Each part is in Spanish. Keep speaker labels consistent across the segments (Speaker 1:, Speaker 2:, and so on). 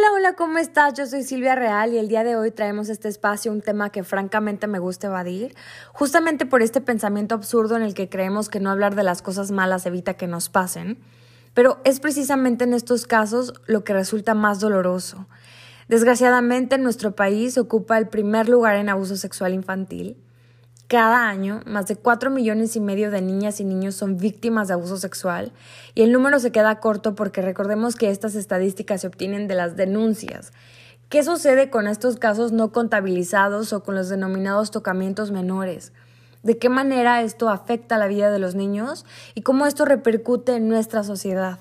Speaker 1: Hola, hola, ¿cómo estás? Yo soy Silvia Real y el día de hoy traemos este espacio un tema que francamente me gusta evadir, justamente por este pensamiento absurdo en el que creemos que no hablar de las cosas malas evita que nos pasen, pero es precisamente en estos casos lo que resulta más doloroso. Desgraciadamente, nuestro país ocupa el primer lugar en abuso sexual infantil cada año, más de 4 millones y medio de niñas y niños son víctimas de abuso sexual y el número se queda corto porque recordemos que estas estadísticas se obtienen de las denuncias. ¿Qué sucede con estos casos no contabilizados o con los denominados tocamientos menores? ¿De qué manera esto afecta la vida de los niños y cómo esto repercute en nuestra sociedad?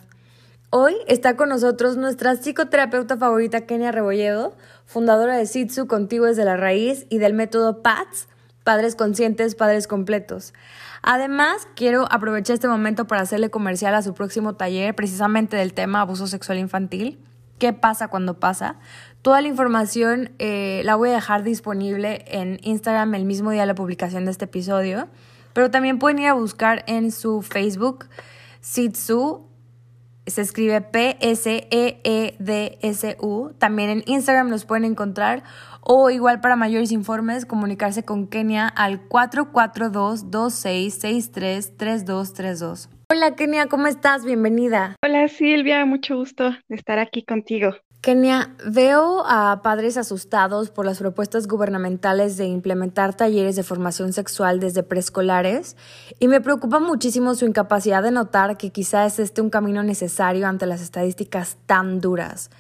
Speaker 1: Hoy está con nosotros nuestra psicoterapeuta favorita Kenia Rebolledo, fundadora de Sitsu Contigo desde la Raíz y del método PATS, Padres Conscientes, Padres Completos. Además, quiero aprovechar este momento para hacerle comercial a su próximo taller, precisamente del tema abuso sexual infantil. ¿Qué pasa cuando pasa? Toda la información eh, la voy a dejar disponible en Instagram el mismo día de la publicación de este episodio, pero también pueden ir a buscar en su Facebook, Sitsu, se escribe P-S-E-E-D-S-U. También en Instagram los pueden encontrar o igual para mayores informes comunicarse con Kenia al 442-2663-3232. Hola Kenia, ¿cómo estás? Bienvenida.
Speaker 2: Hola Silvia, mucho gusto de estar aquí contigo.
Speaker 1: Kenia, veo a padres asustados por las propuestas gubernamentales de implementar talleres de formación sexual desde preescolares y me preocupa muchísimo su incapacidad de notar que quizá es este un camino necesario ante las estadísticas tan duras.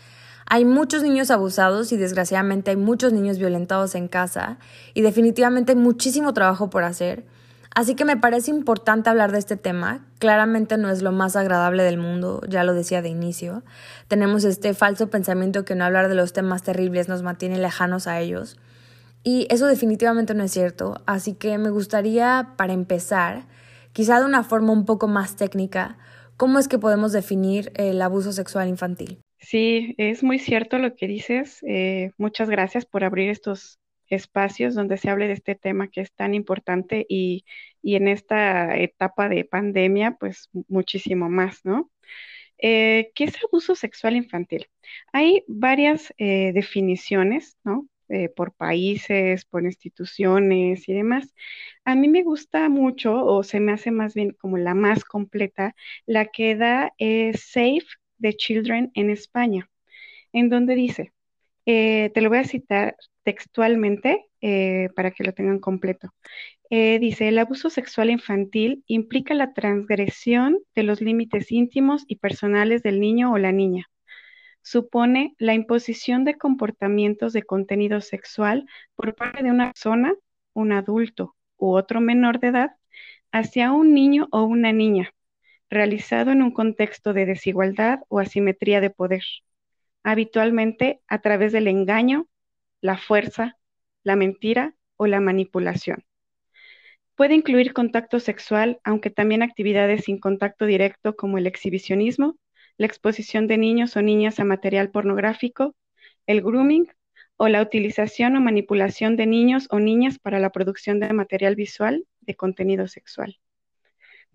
Speaker 1: Hay muchos niños abusados y desgraciadamente hay muchos niños violentados en casa y definitivamente hay muchísimo trabajo por hacer. Así que me parece importante hablar de este tema. Claramente no es lo más agradable del mundo, ya lo decía de inicio. Tenemos este falso pensamiento que no hablar de los temas terribles nos mantiene lejanos a ellos. Y eso definitivamente no es cierto. Así que me gustaría, para empezar, quizá de una forma un poco más técnica, cómo es que podemos definir el abuso sexual infantil.
Speaker 2: Sí, es muy cierto lo que dices. Eh, muchas gracias por abrir estos espacios donde se hable de este tema que es tan importante y, en esta etapa de pandemia, pues muchísimo más, ¿no? Eh, ¿Qué es abuso sexual infantil? Hay varias eh, definiciones, ¿no? por países, por instituciones y demás. A mí me gusta mucho, o se me hace más bien como la más completa, la que da Safe de Children en España, en donde dice, eh, te lo voy a citar textualmente eh, para que lo tengan completo. Eh, dice, el abuso sexual infantil implica la transgresión de los límites íntimos y personales del niño o la niña. Supone la imposición de comportamientos de contenido sexual por parte de una persona, un adulto u otro menor de edad hacia un niño o una niña, realizado en un contexto de desigualdad o asimetría de poder, habitualmente a través del engaño, la fuerza, la mentira o la manipulación. Puede incluir contacto sexual, aunque también actividades sin contacto directo como el exhibicionismo, la exposición de niños o niñas a material pornográfico, el grooming o la utilización o manipulación de niños o niñas para la producción de material visual de contenido sexual.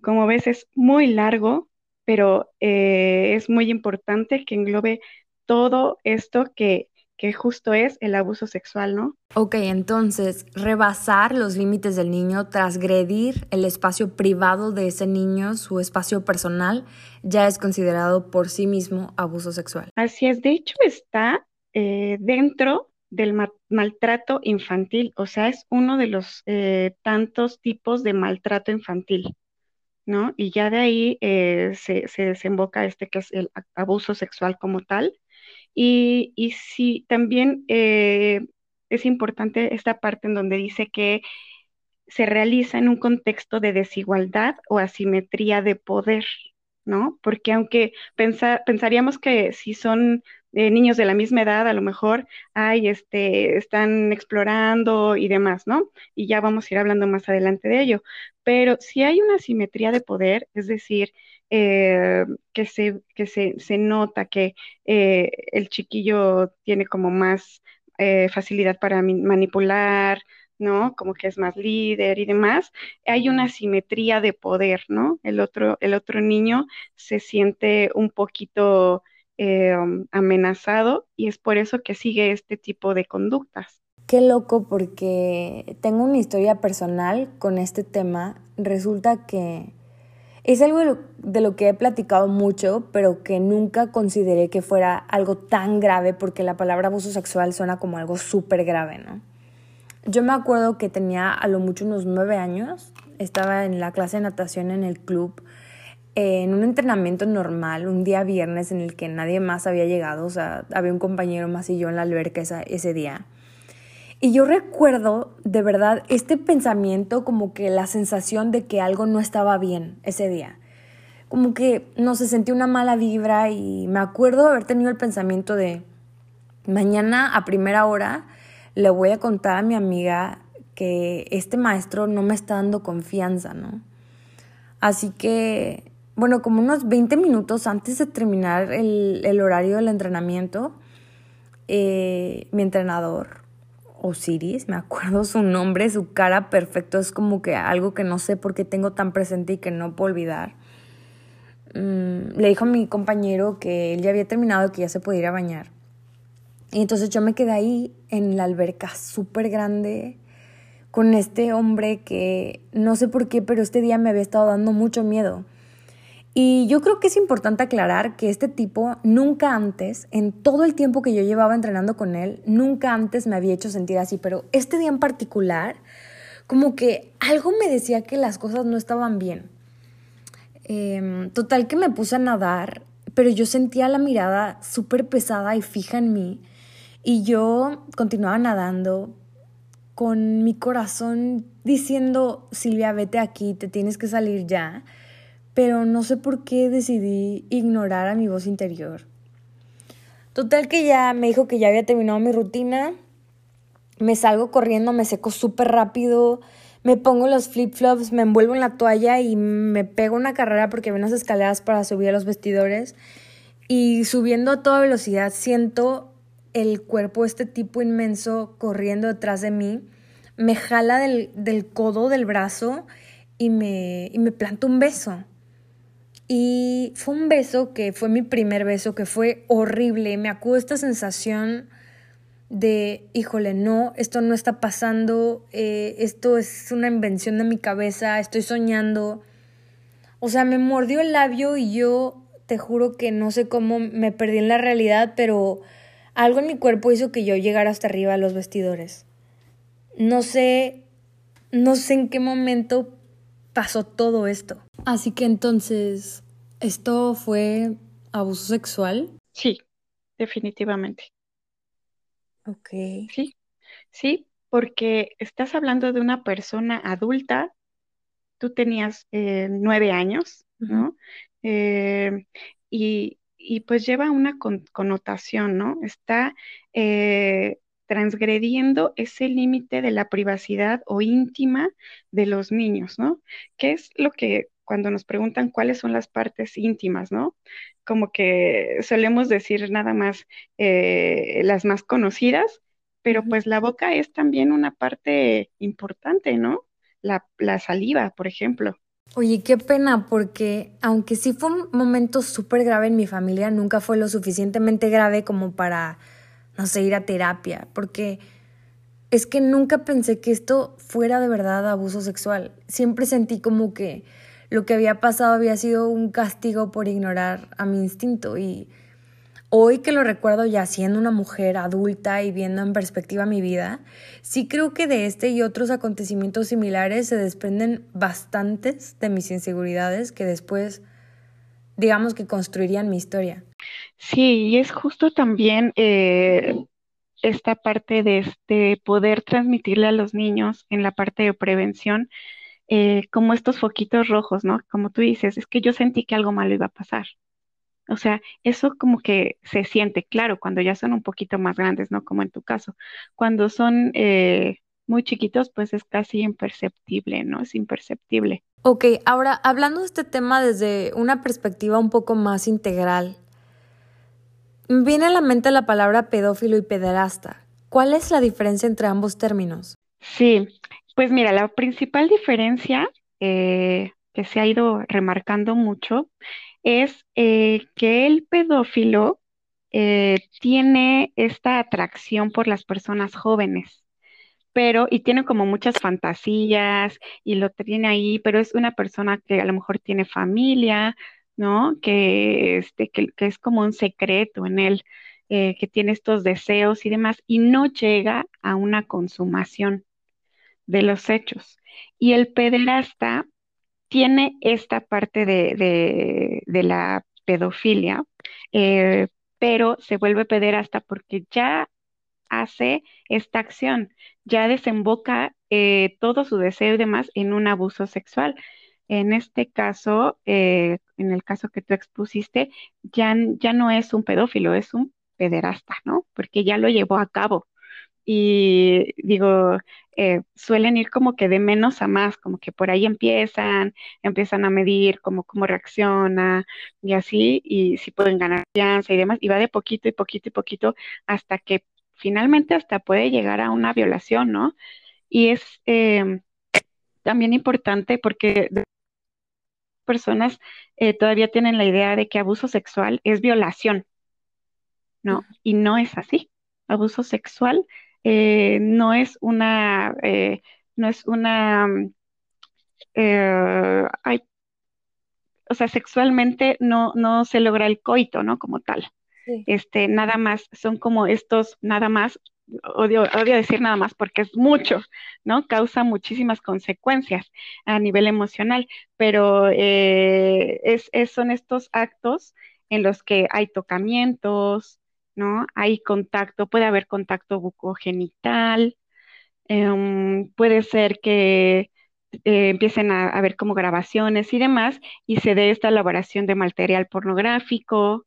Speaker 2: Como ves, es muy largo, pero eh, es muy importante que englobe todo esto que, que justo es el abuso sexual, ¿no?
Speaker 1: Ok, entonces, rebasar los límites del niño, transgredir el espacio privado de ese niño, su espacio personal, ya es considerado por sí mismo abuso sexual.
Speaker 2: Así es, de hecho está eh, dentro del maltrato infantil, o sea, es uno de los eh, tantos tipos de maltrato infantil. ¿no? Y ya de ahí eh, se, se, desemboca este que es el abuso sexual como tal. Y, y sí, también eh, es importante esta parte en donde dice que se realiza en un contexto de desigualdad o asimetría de poder, ¿no? Porque aunque pensaríamos que si son eh, niños de la misma edad, a lo mejor, ay, este, están explorando y demás, ¿no? Y ya vamos a ir hablando más adelante de ello. Pero si hay una asimetría de poder, es decir, eh, que, se, que se, se nota que eh, el chiquillo tiene como más facilidad para manipular, ¿no? Como que es más líder y demás, hay una simetría de poder, ¿no? El otro, el otro niño se siente un poquito eh, amenazado y es por eso que sigue este tipo de conductas.
Speaker 1: Qué loco porque tengo una historia personal con este tema. Resulta que es algo de lo que he platicado mucho, pero que nunca consideré que fuera algo tan grave porque la palabra abuso sexual suena como algo súper grave, ¿no? Yo me acuerdo que tenía a lo mucho unos nueve años, estaba en la clase de natación en el club, en un entrenamiento normal, un día viernes en el que nadie más había llegado, o sea, había un compañero más y yo en la alberca ese día. Y yo recuerdo de verdad este pensamiento como que la sensación de que algo no estaba bien ese día. Como que no se sentía una mala vibra y me acuerdo haber tenido el pensamiento de mañana a primera hora le voy a contar a mi amiga que este maestro no me está dando confianza, ¿no? Así que, bueno, como unos 20 minutos antes de terminar el, horario del entrenamiento, eh, mi entrenador, Osiris, me acuerdo su nombre, su cara perfecto, es como que algo que no sé por qué tengo tan presente y que no puedo olvidar. Mm, le dijo a mi compañero que él ya había terminado que ya se podía ir a bañar. Y entonces yo me quedé ahí en la alberca súper grande con este hombre que no sé por qué, pero este día me había estado dando mucho miedo. Y yo creo que es importante aclarar que este tipo nunca antes, en todo el tiempo que yo llevaba entrenando con él, nunca antes me había hecho sentir así, pero este día en particular, como que algo me decía que las cosas no estaban bien. Em, total que me puse a nadar, pero yo sentía la mirada súper pesada y fija en mí. Y yo continuaba nadando con mi corazón diciendo, Silvia, vete aquí, te tienes que salir ya. Pero no sé por qué decidí ignorar a mi voz interior. Total que ya me dijo que ya había terminado mi rutina. Me salgo corriendo, me seco súper rápido, me pongo los flip-flops, me envuelvo en la toalla y me pego una carrera porque había unas escaleras para subir a los vestidores. Y subiendo a toda velocidad siento el cuerpo, este tipo inmenso corriendo detrás de mí, me jala del, codo del brazo y me, y me planta un beso. Y fue un beso que fue mi primer beso, que fue horrible. Me acuerdo esta sensación de, híjole, no, esto no está pasando, eh, esto es una invención de mi cabeza, estoy soñando. O sea, me mordió el labio y yo te juro que no sé cómo me perdí en la realidad, pero algo en mi cuerpo hizo que yo llegara hasta arriba a los vestidores. No sé, no sé en qué momento pasó todo esto. Así que entonces, ¿esto fue abuso sexual?
Speaker 2: Sí, definitivamente.
Speaker 1: Ok.
Speaker 2: Sí, sí, porque estás hablando de una persona adulta, tú tenías eh, nueve años, ¿no? Eh, y, y pues lleva una connotación, ¿no? Está eh, transgrediendo ese límite de la privacidad o íntima de los niños, ¿no? ¿Qué es lo que cuando nos preguntan cuáles son las partes íntimas, ¿no? Como que solemos decir nada más eh, las más conocidas, pero pues la boca es también una parte importante, ¿no? La, la saliva, por ejemplo.
Speaker 1: Oye, qué pena, porque aunque sí fue un momento súper grave en mi familia, nunca fue lo suficientemente grave como para no sé, ir a terapia, porque es que nunca pensé que esto fuera de verdad abuso sexual. Siempre sentí como que lo que había pasado había sido un castigo por ignorar a mi instinto y hoy que lo recuerdo ya siendo una mujer adulta y viendo en perspectiva mi vida, sí creo que de este y otros acontecimientos similares se desprenden bastantes de mis inseguridades que después digamos que construirían mi historia.
Speaker 2: Sí, y es justo también eh, esta parte de este poder transmitirle a los niños en la parte de prevención, eh, como estos foquitos rojos, ¿no? Como tú dices, es que yo sentí que algo malo iba a pasar. O sea, eso como que se siente claro cuando ya son un poquito más grandes, ¿no? Como en tu caso. Cuando son eh, muy chiquitos, pues es casi imperceptible, ¿no? Es imperceptible.
Speaker 1: Ok, ahora hablando de este tema desde una perspectiva un poco más integral, viene a la mente la palabra pedófilo y pederasta. ¿Cuál es la diferencia entre ambos términos?
Speaker 2: Sí, pues mira, la principal diferencia eh, que se ha ido remarcando mucho es eh, que el pedófilo eh, tiene esta atracción por las personas jóvenes, pero, y tiene como muchas fantasías y lo tiene ahí, pero es una persona que a lo mejor tiene familia, ¿no? Que, este, que, es como un secreto en él, que tiene estos deseos y demás, y no llega a una consumación de los hechos. Y el pederasta tiene esta parte de, la pedofilia, eh, pero se vuelve pederasta porque ya hace esta acción, ya desemboca eh, todo su deseo y demás en un abuso sexual. En este caso, eh, en el caso que tú expusiste, ya, ya no es un pedófilo, es un pederasta, ¿no? Porque ya lo llevó a cabo. Y digo, eh, suelen ir como que de menos a más, como que por ahí empiezan, empiezan a medir cómo, cómo reacciona y así, y si pueden ganar confianza y demás, y va de poquito y poquito y poquito hasta que finalmente hasta puede llegar a una violación, ¿no? Y es eh, también importante porque personas eh, todavía tienen la idea de que abuso sexual es violación, ¿no? Y no es así. Abuso sexual eh, no es una, eh, no es una, o sea, sexualmente no, no se logra el coito, ¿no? Como tal. Este, nada más, son como estos, nada más odio, odio decir nada más porque es mucho, ¿no? Causa muchísimas consecuencias a nivel emocional, pero eh, es, son estos actos en los que hay tocamientos, ¿no? Hay contacto, puede haber contacto bucogenital, em, puede ser que eh, empiecen a, a, ver como grabaciones y demás, y se dé esta elaboración de material pornográfico,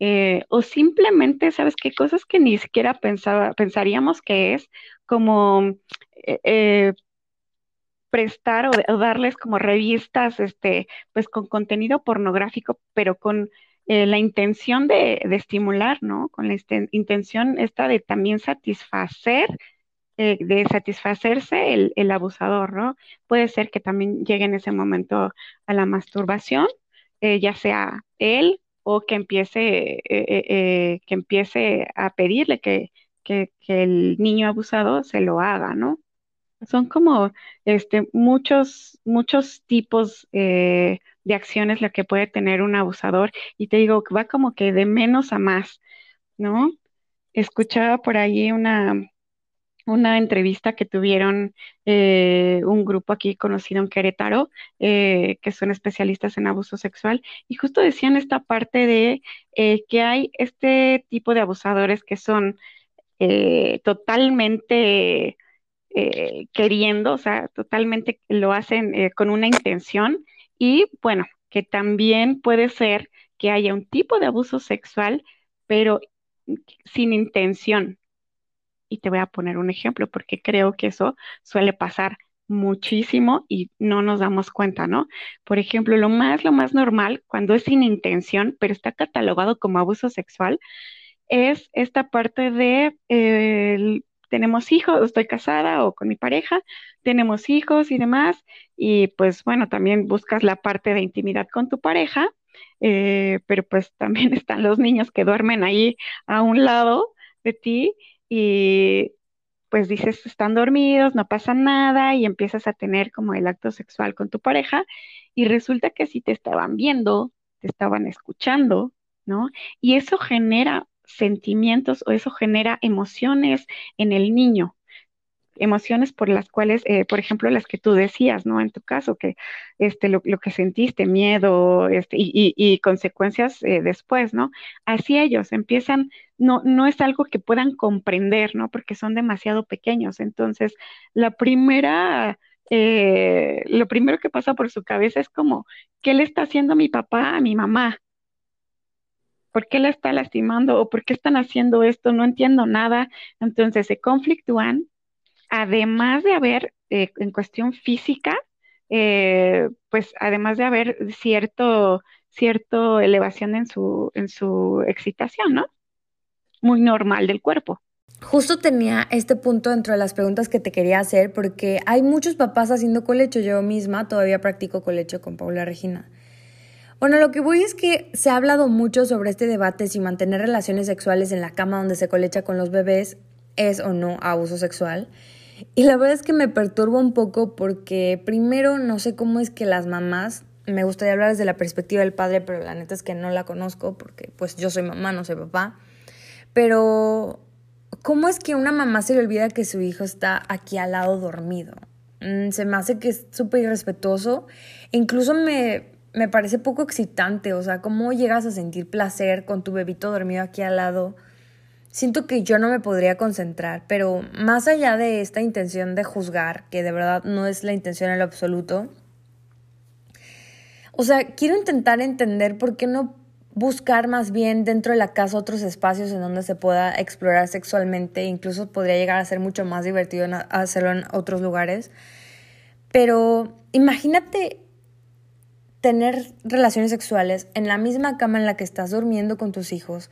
Speaker 2: eh, o simplemente, ¿sabes qué? Cosas que ni siquiera pensaba, pensaríamos que es como eh, eh, prestar o, darles como revistas, este, pues con contenido pornográfico, pero con la intención de, estimular, ¿no? Con la intención esta de también satisfacer de satisfacerse el, el, abusador, ¿no? Puede ser que también llegue en ese momento a la masturbación, ya sea él o que empiece, eh, eh, eh, que empiece a pedirle que, el niño abusado se lo haga, ¿no? Son como este, muchos, muchos tipos de acciones lo que puede tener un abusador y te digo, va como que de menos a más, ¿no? Escuchaba por ahí una, una entrevista que tuvieron eh, un grupo aquí conocido en Querétaro, eh, que son especialistas en abuso sexual, y justo decían esta parte de eh, que hay este tipo de abusadores que son totalmente queriendo, o sea, totalmente lo hacen con una intención, y bueno, que también puede ser que haya un tipo de abuso sexual, pero sin intención, y te voy a poner un ejemplo porque creo que eso suele pasar muchísimo y no nos damos cuenta, ¿no? Por ejemplo, lo más, lo más normal cuando es sin intención, pero está catalogado como abuso sexual, es esta parte de tenemos hijos, estoy casada o con mi pareja, tenemos hijos y demás, y pues bueno, también buscas la parte de intimidad con tu pareja, eh, pero pues también están los niños que duermen ahí a un lado de ti y pues dices, están dormidos, no pasa nada y empiezas a tener como el acto sexual con tu pareja y resulta que sí te estaban viendo, te estaban escuchando, ¿no? Y eso genera sentimientos o eso genera emociones en el niño emociones por las cuales, eh, por ejemplo, las que tú decías, ¿no? En tu caso, que este, lo, que sentiste, miedo, este, y, consecuencias eh, después, ¿no? Así ellos empiezan, no, no es algo que puedan comprender, ¿no? Porque son demasiado pequeños. Entonces, la primera, eh, lo primero que pasa por su cabeza es como, ¿qué le está haciendo mi papá a mi mamá? ¿Por qué la está lastimando o por qué están haciendo esto? No entiendo nada. Entonces se conflictúan además de haber eh, en cuestión física, eh, pues además de haber cierto, cierto elevación en su, en su excitación, ¿no? Muy normal del cuerpo.
Speaker 1: Justo tenía este punto dentro de las preguntas que te quería hacer porque hay muchos papás haciendo colecho. Yo misma todavía practico colecho con Paula Regina. Bueno, lo que voy es que se ha hablado mucho sobre este debate si mantener relaciones sexuales en la cama donde se colecha con los bebés es o no abuso sexual. Y la verdad es que me perturba un poco porque primero no sé cómo es que las mamás, me gustaría hablar desde la perspectiva del padre, pero la neta es que no la conozco porque pues yo soy mamá, no soy papá. Pero ¿cómo es que una mamá se le olvida que su hijo está aquí al lado dormido? Mm, se me hace que es súper irrespetuoso. Incluso me, me parece poco excitante, o sea, ¿cómo llegas a sentir placer con tu bebito dormido aquí al lado? siento que yo no me podría concentrar, pero más allá de esta intención de juzgar, que de verdad no es la intención en lo absoluto, o sea, quiero intentar entender por qué no buscar más bien dentro de la casa otros espacios en donde se pueda explorar sexualmente, incluso podría llegar a ser mucho más divertido hacerlo en otros lugares. Pero imagínate tener relaciones sexuales en la misma cama en la que estás durmiendo con tus hijos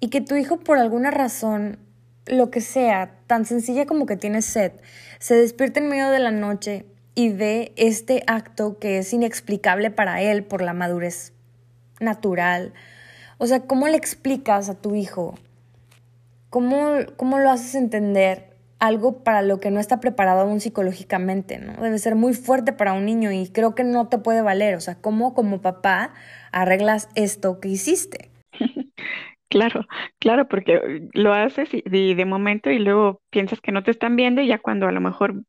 Speaker 1: y que tu hijo por alguna razón, lo que sea, tan sencilla como que tiene sed, se despierte en medio de la noche y ve este acto que es inexplicable para él por la madurez natural. O sea, ¿cómo le explicas a tu hijo? ¿Cómo, cómo lo haces entender algo para lo que no está preparado aún psicológicamente, ¿no? Debe ser muy fuerte para un niño y creo que no te puede valer. O sea, ¿cómo como papá arreglas esto que hiciste?
Speaker 2: Claro, claro, porque lo haces y, de momento y luego piensas que no te están viendo y ya cuando a lo mejor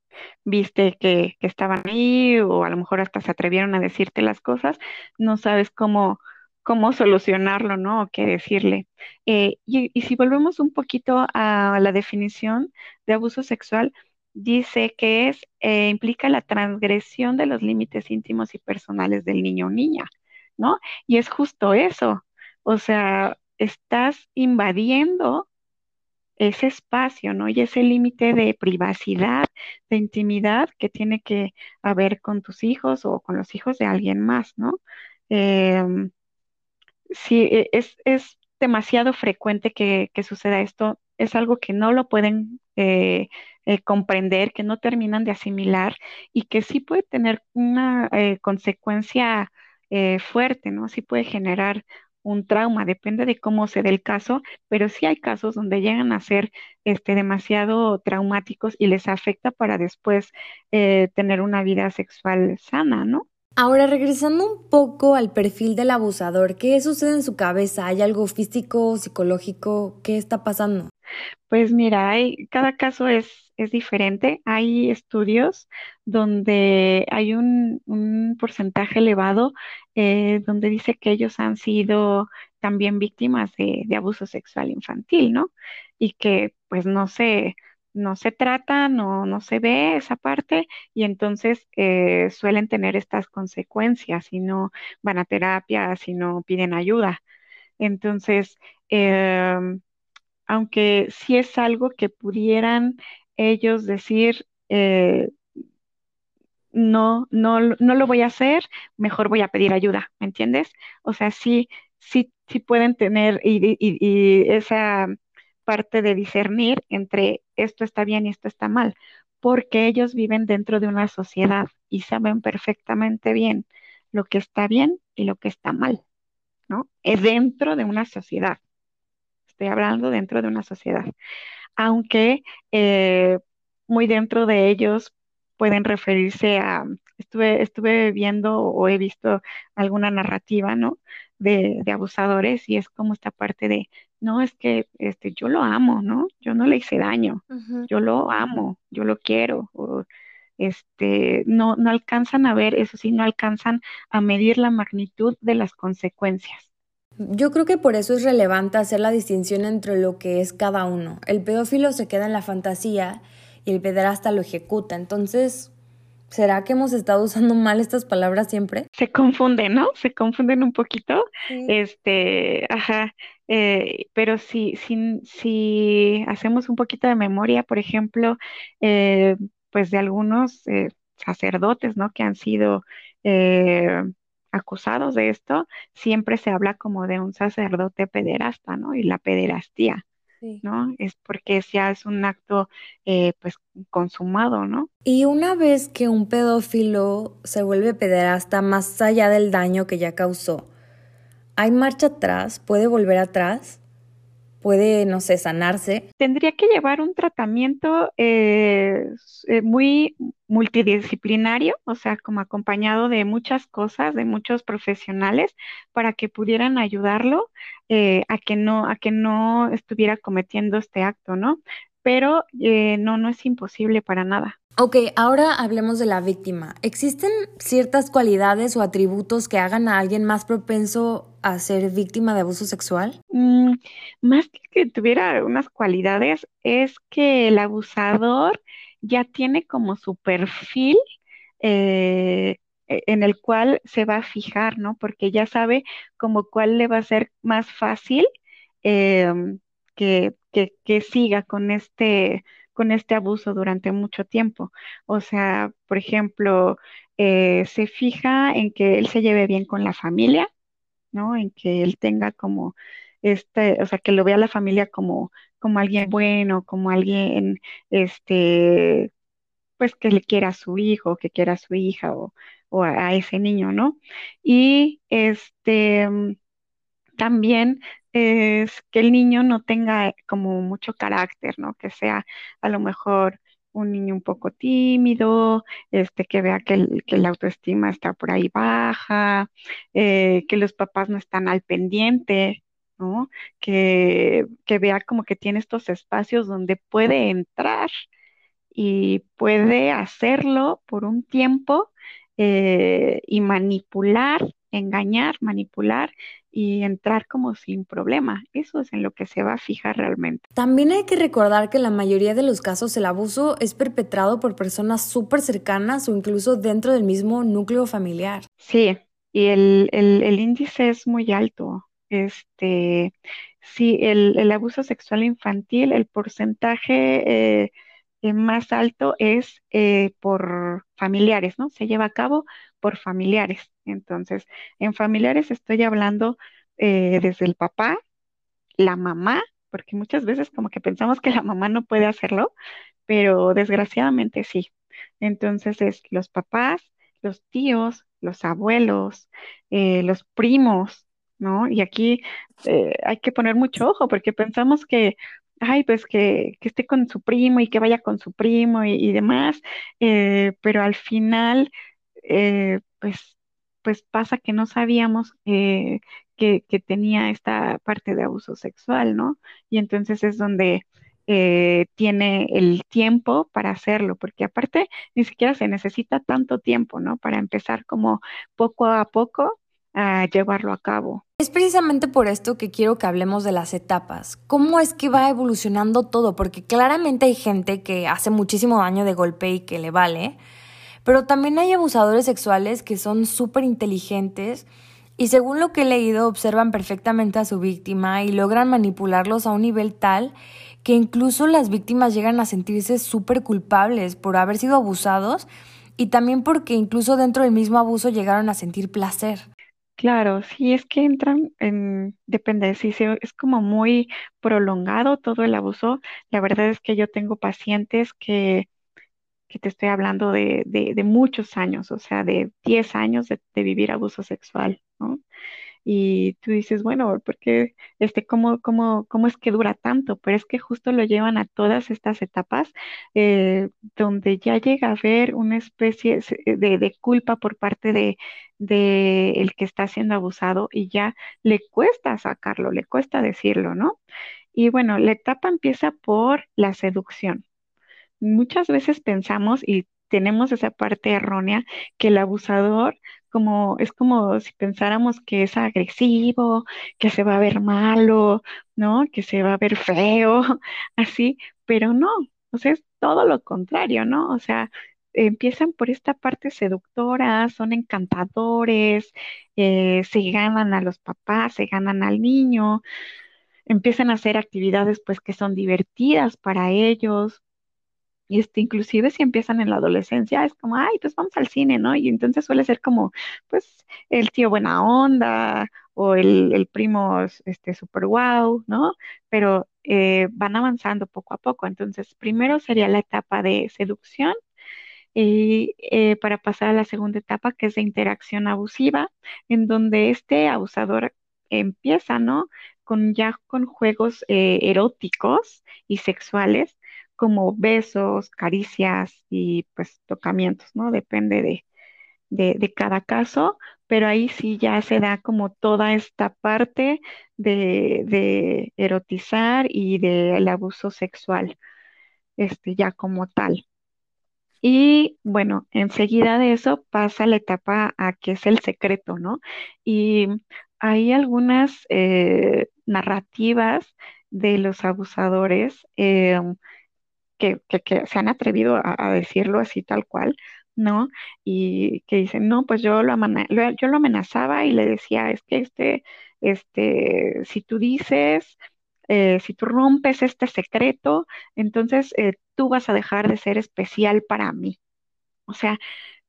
Speaker 2: viste que, que estaban ahí o a lo mejor hasta se atrevieron a decirte las cosas, no sabes cómo, cómo solucionarlo, ¿no? O qué decirle. Eh, y, si volvemos un poquito a la definición de abuso sexual, dice que es, eh, implica la transgresión de los límites íntimos y personales del niño o niña, ¿no? Y es justo eso. O sea, estás invadiendo ese espacio, ¿no? Y ese límite de privacidad, de intimidad que tiene que haber con tus hijos o con los hijos de alguien más, ¿no? Em, sí, e, es, demasiado frecuente que, suceda esto, es algo que no lo pueden eh, eh, comprender, que no terminan de asimilar y que sí puede tener una eh, consecuencia fuerte, ¿no? Sí puede generar un trauma, depende de cómo se dé el caso, pero sí hay casos donde llegan a ser este, demasiado traumáticos y les afecta para después eh, tener una vida sexual sana, ¿no?
Speaker 1: Ahora, regresando un poco al perfil del abusador, ¿qué sucede en su cabeza? ¿Hay algo físico, psicológico? ¿Qué está pasando?
Speaker 2: Pues mira, hay, cada caso es, es diferente. Hay estudios donde hay un, un porcentaje elevado eh, donde dice que ellos han sido también víctimas de, de, abuso sexual infantil, ¿no? Y que pues no se, no se trata, no, no se ve esa parte y entonces eh, suelen tener estas consecuencias si no van a terapia, si no piden ayuda. Entonces, em, aunque sí es algo que pudieran ellos decir, eh, no, no, no lo voy a hacer, mejor voy a pedir ayuda, ¿me entiendes? O sea, sí, sí, sí pueden tener y, y esa parte de discernir entre esto está bien y esto está mal, porque ellos viven dentro de una sociedad y saben perfectamente bien lo que está bien y lo que está mal, ¿no? Es dentro de una sociedad. estoy hablando dentro de una sociedad, aunque eh, muy dentro de ellos pueden referirse a, estuve, estuve viendo o he visto alguna narrativa, ¿no? De, de abusadores y es como esta parte de, no, es que este, yo lo amo, ¿no? Yo no le hice daño, yo lo amo, yo lo quiero, o, este, no, no alcanzan a ver, eso sí, no alcanzan a medir la magnitud de las consecuencias.
Speaker 1: Yo creo que por eso es relevante hacer la distinción entre lo que es cada uno. El pedófilo se queda en la fantasía y el pederasta lo ejecuta. Entonces, ¿será que hemos estado usando mal estas palabras siempre?
Speaker 2: Se confunden, ¿no? Se confunden un poquito. Este, ajá. Eh, pero si, si, si hacemos un poquito de memoria, por ejemplo, eh, pues de algunos eh, sacerdotes, ¿no? Que han sido eh, acusados de esto, siempre se habla como de un sacerdote pederasta, ¿no? Y la pederastía, ¿no? Es porque ya es un acto, eh, pues, consumado, ¿no?
Speaker 1: Y una vez que un pedófilo se vuelve pederasta, más allá del daño que ya causó, ¿hay marcha atrás? ¿Puede volver atrás? puede, no sé, sanarse.
Speaker 2: Tendría que llevar un tratamiento eh, eh, muy multidisciplinario, o sea, como acompañado de muchas cosas, de muchos profesionales, para que pudieran ayudarlo eh, a que no, a que no estuviera cometiendo este acto, ¿no? Pero no, no es imposible para nada.
Speaker 1: Ok, ahora hablemos de la víctima. ¿Existen ciertas cualidades o atributos que hagan a alguien más propenso a ser víctima de abuso sexual?
Speaker 2: Mm, más que tuviera unas cualidades, es que el abusador ya tiene como su perfil eh, e, en el cual se va a fijar, ¿no? Porque ya sabe como cuál le va a ser más fácil em, que, que siga con este con este abuso durante mucho tiempo. O sea, por ejemplo, eh, se fija en que él se lleve bien con la familia, ¿no? En que él tenga como este, o sea, que lo vea la familia como, como alguien bueno, como alguien, este, pues que le quiera a su hijo, que quiera a su hija o, o a, a ese niño, ¿no? Y este, también es que el niño no tenga como mucho carácter, ¿no? Que sea a lo mejor un niño un poco tímido, este, que vea que, el, que la autoestima está por ahí baja, eh, que los papás no están al pendiente, ¿no? Que, que vea como que tiene estos espacios donde puede entrar y puede hacerlo por un tiempo eh, y manipular, engañar, manipular y entrar como sin problema. Eso es en lo que se va a fijar realmente.
Speaker 1: También hay que recordar que en la mayoría de los casos el abuso es perpetrado por personas súper cercanas o incluso dentro del mismo núcleo familiar.
Speaker 2: Sí, y el, el, el índice es muy alto. Este, sí, el, el abuso sexual infantil, el porcentaje eh, eh, más alto es eh, por familiares, ¿no? Se lleva a cabo por familiares. Entonces, en familiares estoy hablando eh, desde el papá, la mamá, porque muchas veces como que pensamos que la mamá no puede hacerlo, pero desgraciadamente sí. Entonces es los papás, los tíos, los abuelos, los primos, ¿no? Y aquí hay que poner mucho ojo porque pensamos que ay, pues que, que, esté con su primo y que vaya con su primo y, demás, eh, pero al final, eh, pues, pues pasa que no sabíamos eh, que, que, tenía esta parte de abuso sexual, ¿no? Y entonces es donde eh, tiene el tiempo para hacerlo, porque aparte ni siquiera se necesita tanto tiempo, ¿no? Para empezar como poco a poco a llevarlo a cabo.
Speaker 1: Es precisamente por esto que quiero que hablemos de las etapas. ¿Cómo es que va evolucionando todo? Porque claramente hay gente que hace muchísimo daño de golpe y que le vale, pero también hay abusadores sexuales que son súper inteligentes y según lo que he leído observan perfectamente a su víctima y logran manipularlos a un nivel tal que incluso las víctimas llegan a sentirse súper culpables por haber sido abusados y también porque incluso dentro del mismo abuso llegaron a sentir placer.
Speaker 2: Claro, sí, es que entran en, depende, si es como muy prolongado todo el abuso, la verdad es que yo tengo pacientes que, que te estoy hablando de, muchos años, o sea, de 10 años de, vivir abuso sexual, ¿no? y tú dices, bueno, ¿por qué, este, cómo, cómo, cómo es que dura tanto? Pero es que justo lo llevan a todas estas etapas eh, donde ya llega a haber una especie de, de culpa por parte de, de el que está siendo abusado y ya le cuesta sacarlo, le cuesta decirlo, ¿no? Y bueno, la etapa empieza por la seducción. Muchas veces pensamos y tenemos esa parte errónea que el abusador como es como si pensáramos que es agresivo, que se va a ver malo, ¿no? Que se va a ver feo, así, pero no, o sea, es todo lo contrario, ¿no? O sea, empiezan por esta parte seductora, son encantadores, eh, se ganan a los papás, se ganan al niño, empiezan a hacer actividades pues que son divertidas para ellos, y este, inclusive si empiezan en la adolescencia, es como, ay, pues vamos al cine, ¿no? Y entonces suele ser como, pues, el tío buena onda o el, el primo, este, super wow, ¿no? Pero eh, van avanzando poco a poco. Entonces, primero sería la etapa de seducción y eh, para pasar a la segunda etapa, que es de interacción abusiva, en donde este abusador empieza, ¿no? Con ya con juegos eh, eróticos y sexuales como besos, caricias y pues tocamientos, ¿no? Depende de, de, cada caso, pero ahí sí ya se da como toda esta parte de, de erotizar y del abuso sexual, este, ya como tal. Y bueno, enseguida de eso pasa la etapa a que es el secreto, ¿no? Y hay algunas eh, narrativas de los abusadores eh, que, se han atrevido a, decirlo así tal cual, ¿no? Y que dicen, no, pues yo lo, amenazaba y le decía, es que este, este, si tú dices, eh, si tú rompes este secreto, entonces eh, tú vas a dejar de ser especial para mí. O sea,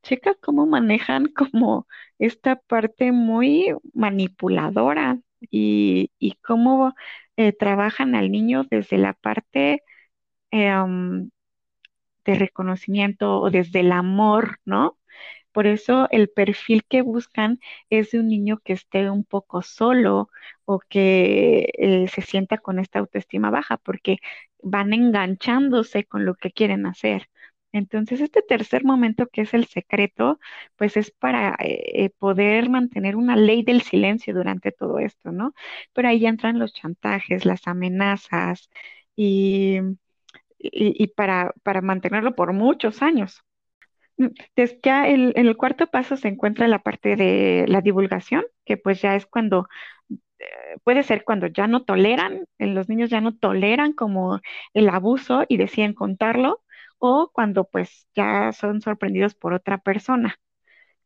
Speaker 2: checa cómo manejan como esta parte muy manipuladora y, y cómo eh, trabajan al niño desde la parte Em, de reconocimiento o desde el amor, ¿no? Por eso el perfil que buscan es de un niño que esté un poco solo o que eh, se sienta con esta autoestima baja, porque van enganchándose con lo que quieren hacer. Entonces, este tercer momento que es el secreto, pues es para eh, poder mantener una ley del silencio durante todo esto, ¿no? Pero ahí entran los chantajes, las amenazas y y, para, para, mantenerlo por muchos años. Mm, ya en el cuarto paso se encuentra la parte de la divulgación, que pues ya es cuando, eh, puede ser cuando ya no toleran, los niños ya no toleran como el abuso y deciden contarlo, o cuando pues ya son sorprendidos por otra persona.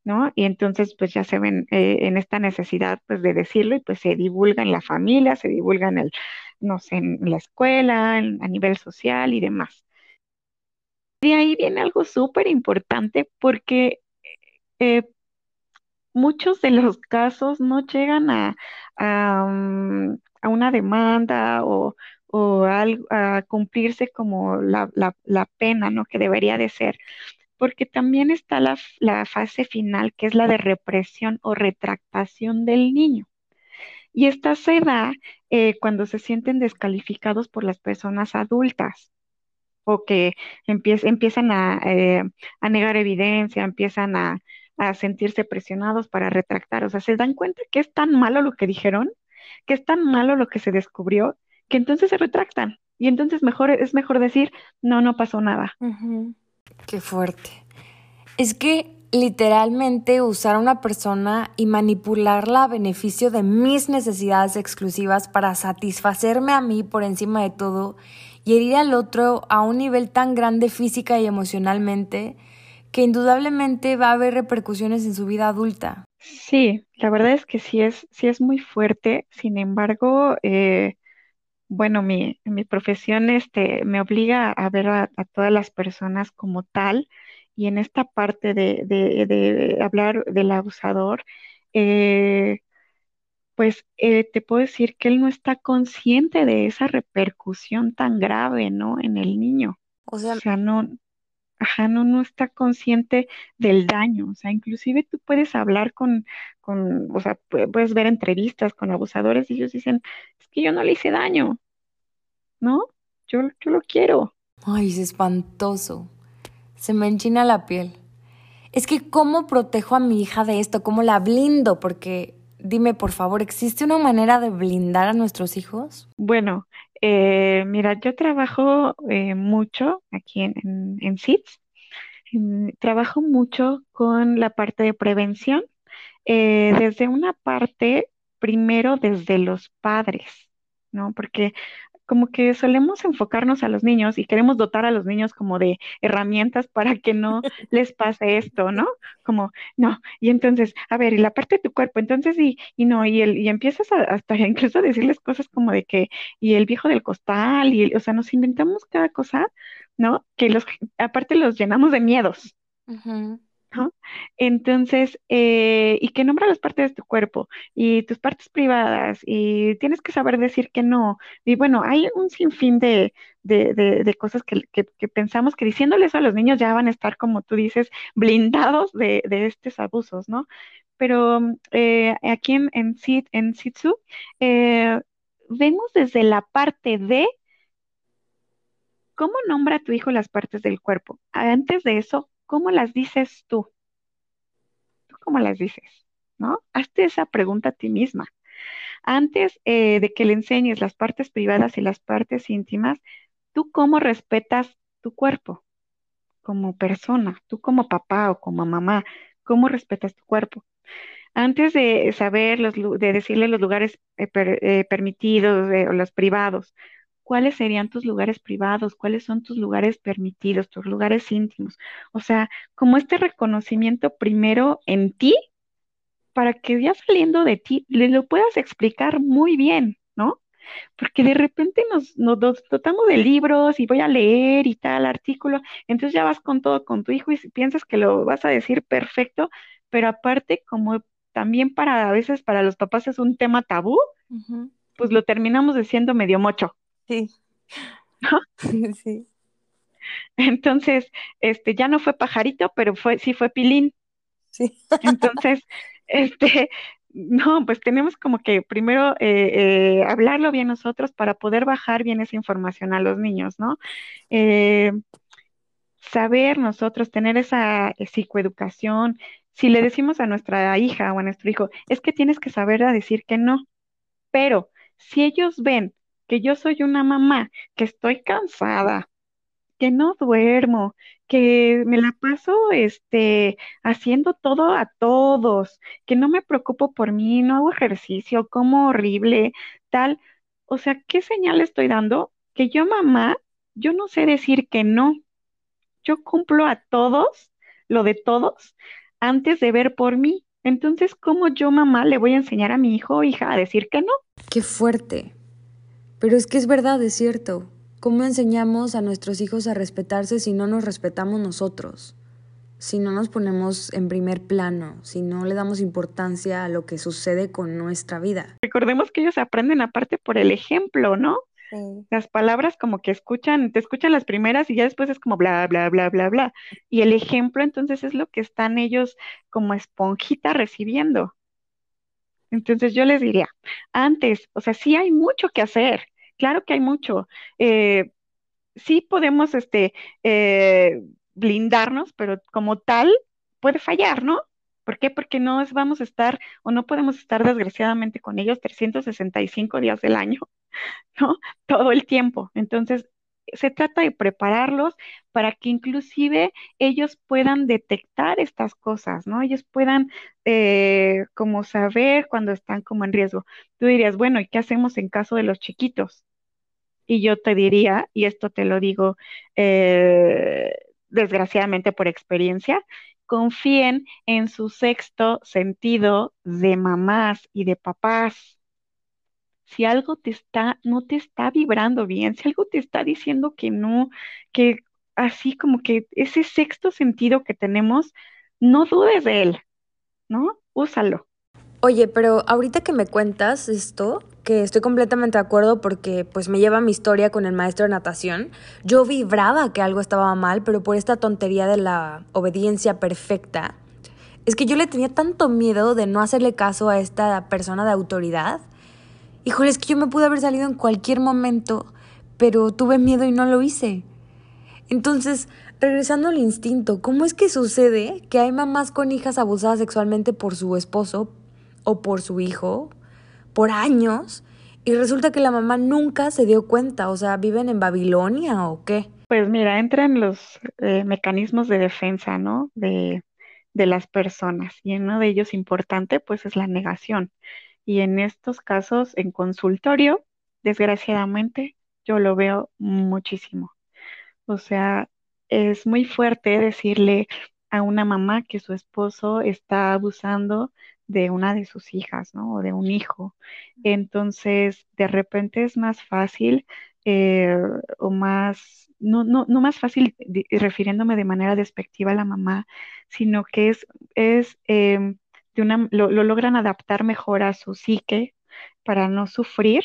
Speaker 2: ¿no? Y entonces pues ya se ven eh, en esta necesidad pues de decirlo y pues se divulga en la familia, se divulga en el, no sé, en la escuela, a nivel social y demás. De ahí viene algo súper importante porque eh, muchos de los casos no llegan a, a, mm, una demanda o, a, cumplirse como la, la, pena, ¿no? Que debería de ser porque también está la, fase final, que es la de represión o retractación del niño. Y esta se da eh, cuando se sienten descalificados por las personas adultas o que empiezan eh, a, negar evidencia, empiezan a, a, sentirse presionados para retractar. O sea, se dan cuenta que es tan malo lo que dijeron, que es tan malo lo que se descubrió, que entonces se retractan. Y entonces mejor, es mejor decir, no, no pasó nada.
Speaker 1: Qué fuerte. Es que literalmente usar a una persona y manipularla a beneficio de mis necesidades exclusivas para satisfacerme a mí por encima de todo y herir al otro a un nivel tan grande física y emocionalmente que indudablemente va a haber repercusiones en su vida adulta.
Speaker 2: Sí, la verdad es que sí es, sí es muy fuerte. Sin embargo, eh, bueno, mi, mi profesión este, me obliga a ver a, todas las personas como tal y en esta parte de, de, hablar del abusador, eh, pues eh, te puedo decir que él no está consciente de esa repercusión tan grave, ¿no? En el niño. O sea, no, ajá, no, no está consciente del daño. O sea, inclusive tú puedes hablar con, con, o sea, puedes ver entrevistas con abusadores y ellos dicen, es que yo no le hice daño, ¿no? Yo, yo lo quiero.
Speaker 1: Ay, es espantoso. Se me enchina la piel. Es que, ¿cómo protejo a mi hija de esto? ¿Cómo la blindo? Porque, dime, por favor, ¿existe una manera de blindar a nuestros hijos?
Speaker 2: Bueno, eh, mira, yo trabajo eh, mucho aquí en, en, CITS. trabajo mucho con la parte de prevención, eh, desde una parte, primero desde los padres, ¿no? Porque como que solemos enfocarnos a los niños y queremos dotar a los niños como de herramientas para que no les pase esto, ¿no? Como, no, y entonces, a ver, y la parte de tu cuerpo, entonces, y, y no, y, el, y empiezas a, hasta incluso a decirles cosas como de que, y el viejo del costal, y, el, o sea, nos inventamos cada cosa, ¿no? Que los, aparte los llenamos de miedos. Entonces, eh, y que nombra las partes de tu cuerpo y tus partes privadas y tienes que saber decir que no. Y bueno, hay un sinfín de, de, de, cosas que, que, pensamos que diciéndoles eso a los niños ya van a estar, como tú dices, blindados de, de estos abusos, ¿no? Pero eh, aquí en, en, en Sitsu, eh, vemos desde la parte de cómo nombra tu hijo las partes del cuerpo. Antes de eso, ¿cómo las dices tú? ¿Tú cómo las dices? ¿No? Hazte esa pregunta a ti misma. Antes eh, de que le enseñes las partes privadas y las partes íntimas, ¿tú cómo respetas tu cuerpo como persona? ¿Tú como papá o como mamá? ¿Cómo respetas tu cuerpo? Antes de saber, los, de decirle los lugares eh, eh, permitidos o los privados, cuáles serían tus lugares privados, cuáles son tus lugares permitidos, tus lugares íntimos. O sea, como este reconocimiento primero en ti, para que ya saliendo de ti le lo puedas explicar muy bien, ¿no? Porque de repente nos, nos dotamos de libros y voy a leer y tal artículo, entonces ya vas con todo con tu hijo y piensas que lo vas a decir perfecto, pero aparte como también para a veces para los papás es un tema tabú, pues lo terminamos diciendo medio mocho.
Speaker 1: Sí.
Speaker 2: ¿No?
Speaker 1: Sí.
Speaker 2: Entonces, este, ya no fue pajarito, pero fue, sí fue pilín.
Speaker 1: Sí.
Speaker 2: Entonces, este, no, pues tenemos como que primero eh, eh, hablarlo bien nosotros para poder bajar bien esa información a los niños, ¿no? Eh, saber nosotros, tener esa psicoeducación. Si le decimos a nuestra hija o a nuestro hijo, es que tienes que saber a decir que no, pero si ellos ven que yo soy una mamá, que estoy cansada, que no duermo, que me la paso este haciendo todo a todos, que no me preocupo por mí, no hago ejercicio, como horrible, tal. O sea, ¿qué señal estoy dando? Que yo mamá, yo no sé decir que no. Yo cumplo a todos, lo de todos, antes de ver por mí. Entonces, ¿cómo yo mamá le voy a enseñar a mi hijo o hija a decir que no?
Speaker 1: Qué fuerte. Pero es que es verdad, es cierto. ¿Cómo enseñamos a nuestros hijos a respetarse si no nos respetamos nosotros? Si no nos ponemos en primer plano, si no le damos importancia a lo que sucede con nuestra vida.
Speaker 2: Recordemos que ellos aprenden aparte por el ejemplo, ¿no? Las palabras como que escuchan, te escuchan las primeras y ya después es como bla, bla, bla, bla, bla. Y el ejemplo entonces es lo que están ellos como esponjita recibiendo. Entonces yo les diría, antes, o sea, sí hay mucho que hacer, Claro que hay mucho. Eh, sí podemos este, eh, blindarnos, pero como tal puede fallar, ¿no? ¿Por qué? Porque no vamos a estar o no podemos estar desgraciadamente con ellos 365 días del año, ¿no? Todo el tiempo. Entonces, se trata de prepararlos para que inclusive ellos puedan detectar estas cosas, ¿no? Ellos puedan eh, como saber cuando están como en riesgo. Tú dirías, bueno, ¿y qué hacemos en caso de los chiquitos? Y yo te diría, y esto te lo digo eh, desgraciadamente por experiencia, confíen en su sexto sentido de mamás y de papás si algo te está, no te está vibrando bien, si algo te está diciendo que no, que así como que ese sexto sentido que tenemos, no dudes de él, ¿no? Úsalo.
Speaker 1: Oye, pero ahorita que me cuentas esto, que estoy completamente de acuerdo porque pues me lleva mi historia con el maestro de natación. Yo vibraba que algo estaba mal, pero por esta tontería de la obediencia perfecta, es que yo le tenía tanto miedo de no hacerle caso a esta persona de autoridad. Híjole, es que yo me pude haber salido en cualquier momento, pero tuve miedo y no lo hice. Entonces, regresando al instinto, ¿cómo es que sucede que hay mamás con hijas abusadas sexualmente por su esposo o por su hijo por años y resulta que la mamá nunca se dio cuenta? O sea, ¿viven en Babilonia o qué?
Speaker 2: Pues mira, entran los eh, mecanismos de defensa, ¿no? De, de las personas y uno de ellos importante pues es la negación. Y en estos casos en consultorio, desgraciadamente, yo lo veo muchísimo. O sea, es muy fuerte decirle a una mamá que su esposo está abusando de una de sus hijas, ¿no? O de un hijo. Entonces, de repente es más fácil eh, o más, no, no, no más fácil refiriéndome de manera despectiva a la mamá, sino que es, es em, lo, logran adaptar mejor a su psique para no sufrir,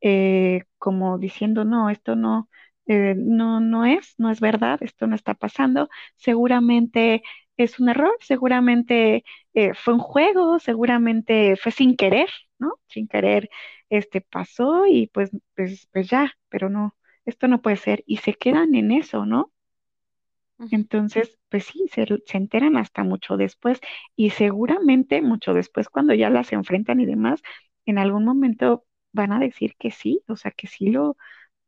Speaker 2: eh, como diciendo, no, esto no, eh, no, no es, no es verdad, esto no está pasando, seguramente es un error, seguramente eh, fue un juego, seguramente fue sin querer, ¿no? Sin querer, este pasó y pues, pues, pues ya, pero no, esto no puede ser. Y se quedan en eso, ¿no? Entonces, pues sí, se, se, enteran hasta mucho después y seguramente mucho después cuando ya las enfrentan y demás, en algún momento van a decir que sí, o sea, que sí lo,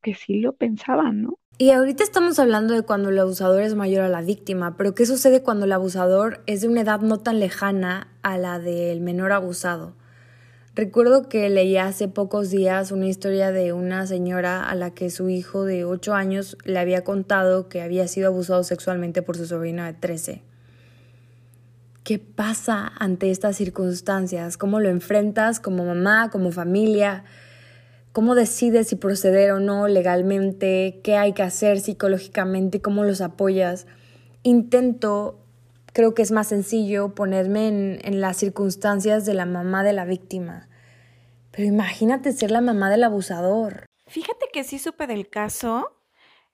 Speaker 2: que sí lo pensaban, ¿no?
Speaker 1: Y ahorita estamos hablando de cuando el abusador es mayor a la víctima, pero ¿qué sucede cuando el abusador es de una edad no tan lejana a la del menor abusado? Recuerdo que leí hace pocos días una historia de una señora a la que su hijo de 8 años le había contado que había sido abusado sexualmente por su sobrina de 13. ¿Qué pasa ante estas circunstancias? ¿Cómo lo enfrentas como mamá, como familia? cómo decides si proceder o no legalmente, qué hay que hacer psicológicamente, cómo los apoyas. Intento, creo que es más sencillo ponerme en, las circunstancias de la mamá de la víctima. Pero imagínate ser la mamá del abusador.
Speaker 3: Fíjate que sí supe del caso.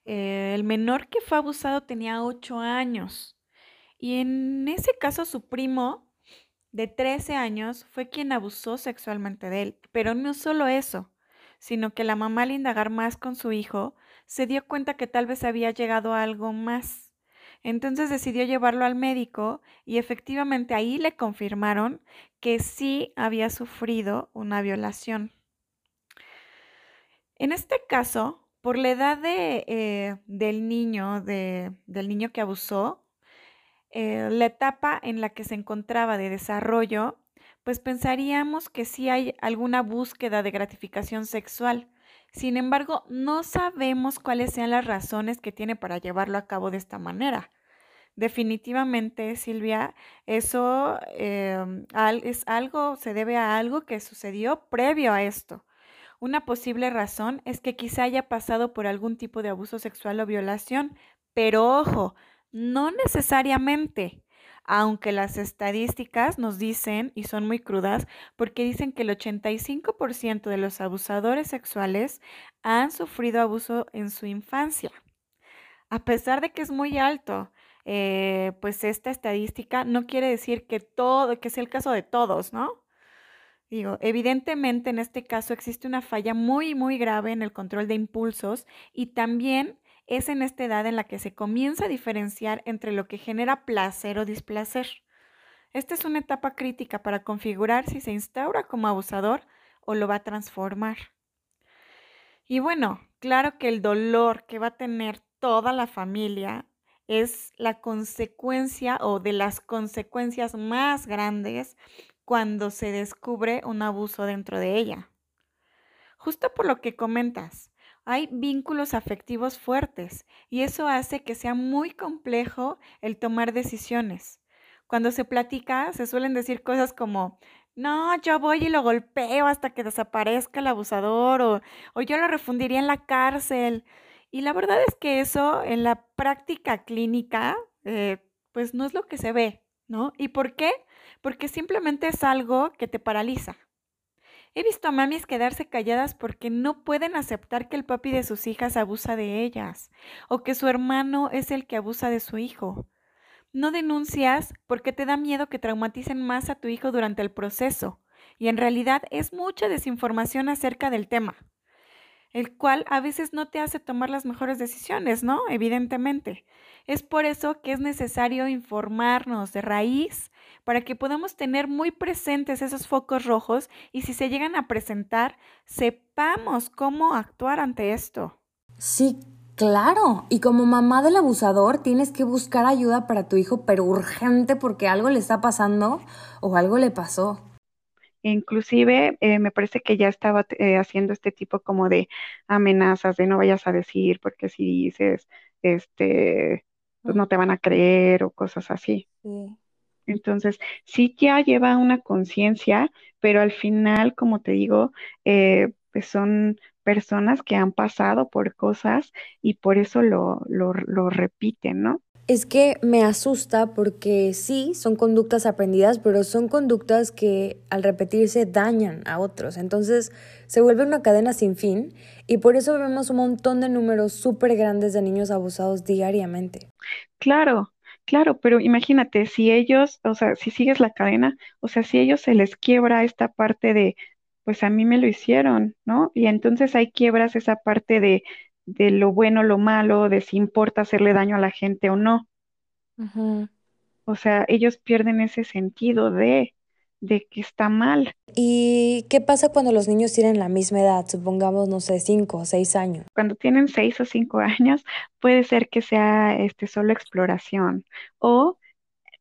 Speaker 3: Eh, el menor que fue abusado tenía ocho años. Y en ese caso su primo de 13 años fue quien abusó sexualmente de él. Pero no solo eso sino que la mamá al indagar más con su hijo, se dio cuenta que tal vez había llegado a algo más. Entonces decidió llevarlo al médico y efectivamente ahí le confirmaron que sí había sufrido una violación. En este caso, por la edad de, eh, del niño, del niño que abusó, eh, la etapa en la que se encontraba de desarrollo pues pensaríamos que sí hay alguna búsqueda de gratificación sexual. Sin embargo, no sabemos cuáles sean las razones que tiene para llevarlo a cabo de esta manera. Definitivamente, Silvia, eso em, es algo, se debe a algo que sucedió previo a esto. Una posible razón es que quizá haya pasado por algún tipo de abuso sexual o violación, pero ojo, no necesariamente aunque las estadísticas nos dicen, y son muy crudas, porque dicen que el 85% de los abusadores sexuales han sufrido abuso en su infancia. A pesar de que es muy alto, eh, pues esta estadística no quiere decir que todo, que sea el caso de todos, ¿no? Digo, evidentemente en este caso existe una falla muy, muy grave en el control de impulsos y también es en esta edad en la que se comienza a diferenciar entre lo que genera placer o displacer. Esta es una etapa crítica para configurar si se instaura como abusador o lo va a transformar. Y bueno, claro que el dolor que va a tener toda la familia es la consecuencia o de las consecuencias más grandes cuando se descubre un abuso dentro de ella. Justo por lo que comentas, hay vínculos afectivos fuertes y eso hace que sea muy complejo el tomar decisiones. Cuando se platica, se suelen decir cosas como, no, yo voy y lo golpeo hasta que desaparezca el abusador o, o yo lo refundiría en la cárcel. Y la verdad es que eso en la práctica clínica, eh, pues no es lo que se ve, ¿no? ¿Y por qué? Porque simplemente es algo que te paraliza. He visto a mamis quedarse calladas porque no pueden aceptar que el papi de sus hijas abusa de ellas o que su hermano es el que abusa de su hijo. No denuncias porque te da miedo que traumaticen más a tu hijo durante el proceso y en realidad es mucha desinformación acerca del tema, el cual a veces no te hace tomar las mejores decisiones, ¿no? Evidentemente. Es por eso que es necesario informarnos de raíz para que podamos tener muy presentes esos focos rojos y si se llegan a presentar, sepamos cómo actuar ante esto.
Speaker 1: Sí, claro. Y como mamá del abusador, tienes que buscar ayuda para tu hijo, pero urgente porque algo le está pasando o algo le pasó.
Speaker 2: Inclusive eh, me parece que ya estaba eh, haciendo este tipo como de amenazas de no vayas a decir porque si dices, este, pues no te van a creer o cosas así. Entonces, sí ya lleva una conciencia, pero al final, como te digo, eh, pues son personas que han pasado por cosas y por eso lo, lo, lo repiten, ¿no?
Speaker 1: Es que me asusta porque sí, son conductas aprendidas, pero son conductas que al repetirse dañan a otros. Entonces se vuelve una cadena sin fin y por eso vemos un montón de números súper grandes de niños abusados diariamente.
Speaker 2: Claro, claro, pero imagínate, si ellos, o sea, si sigues la cadena, o sea, si ellos se les quiebra esta parte de, pues a mí me lo hicieron, ¿no? Y entonces hay quiebras esa parte de de lo bueno, lo malo, de si importa hacerle daño a la gente o no. O sea, ellos pierden ese sentido de, de que está mal.
Speaker 1: ¿Y qué pasa cuando los niños tienen la misma edad? Supongamos, no sé, cinco o seis años.
Speaker 2: Cuando tienen seis o cinco años, puede ser que sea este solo exploración o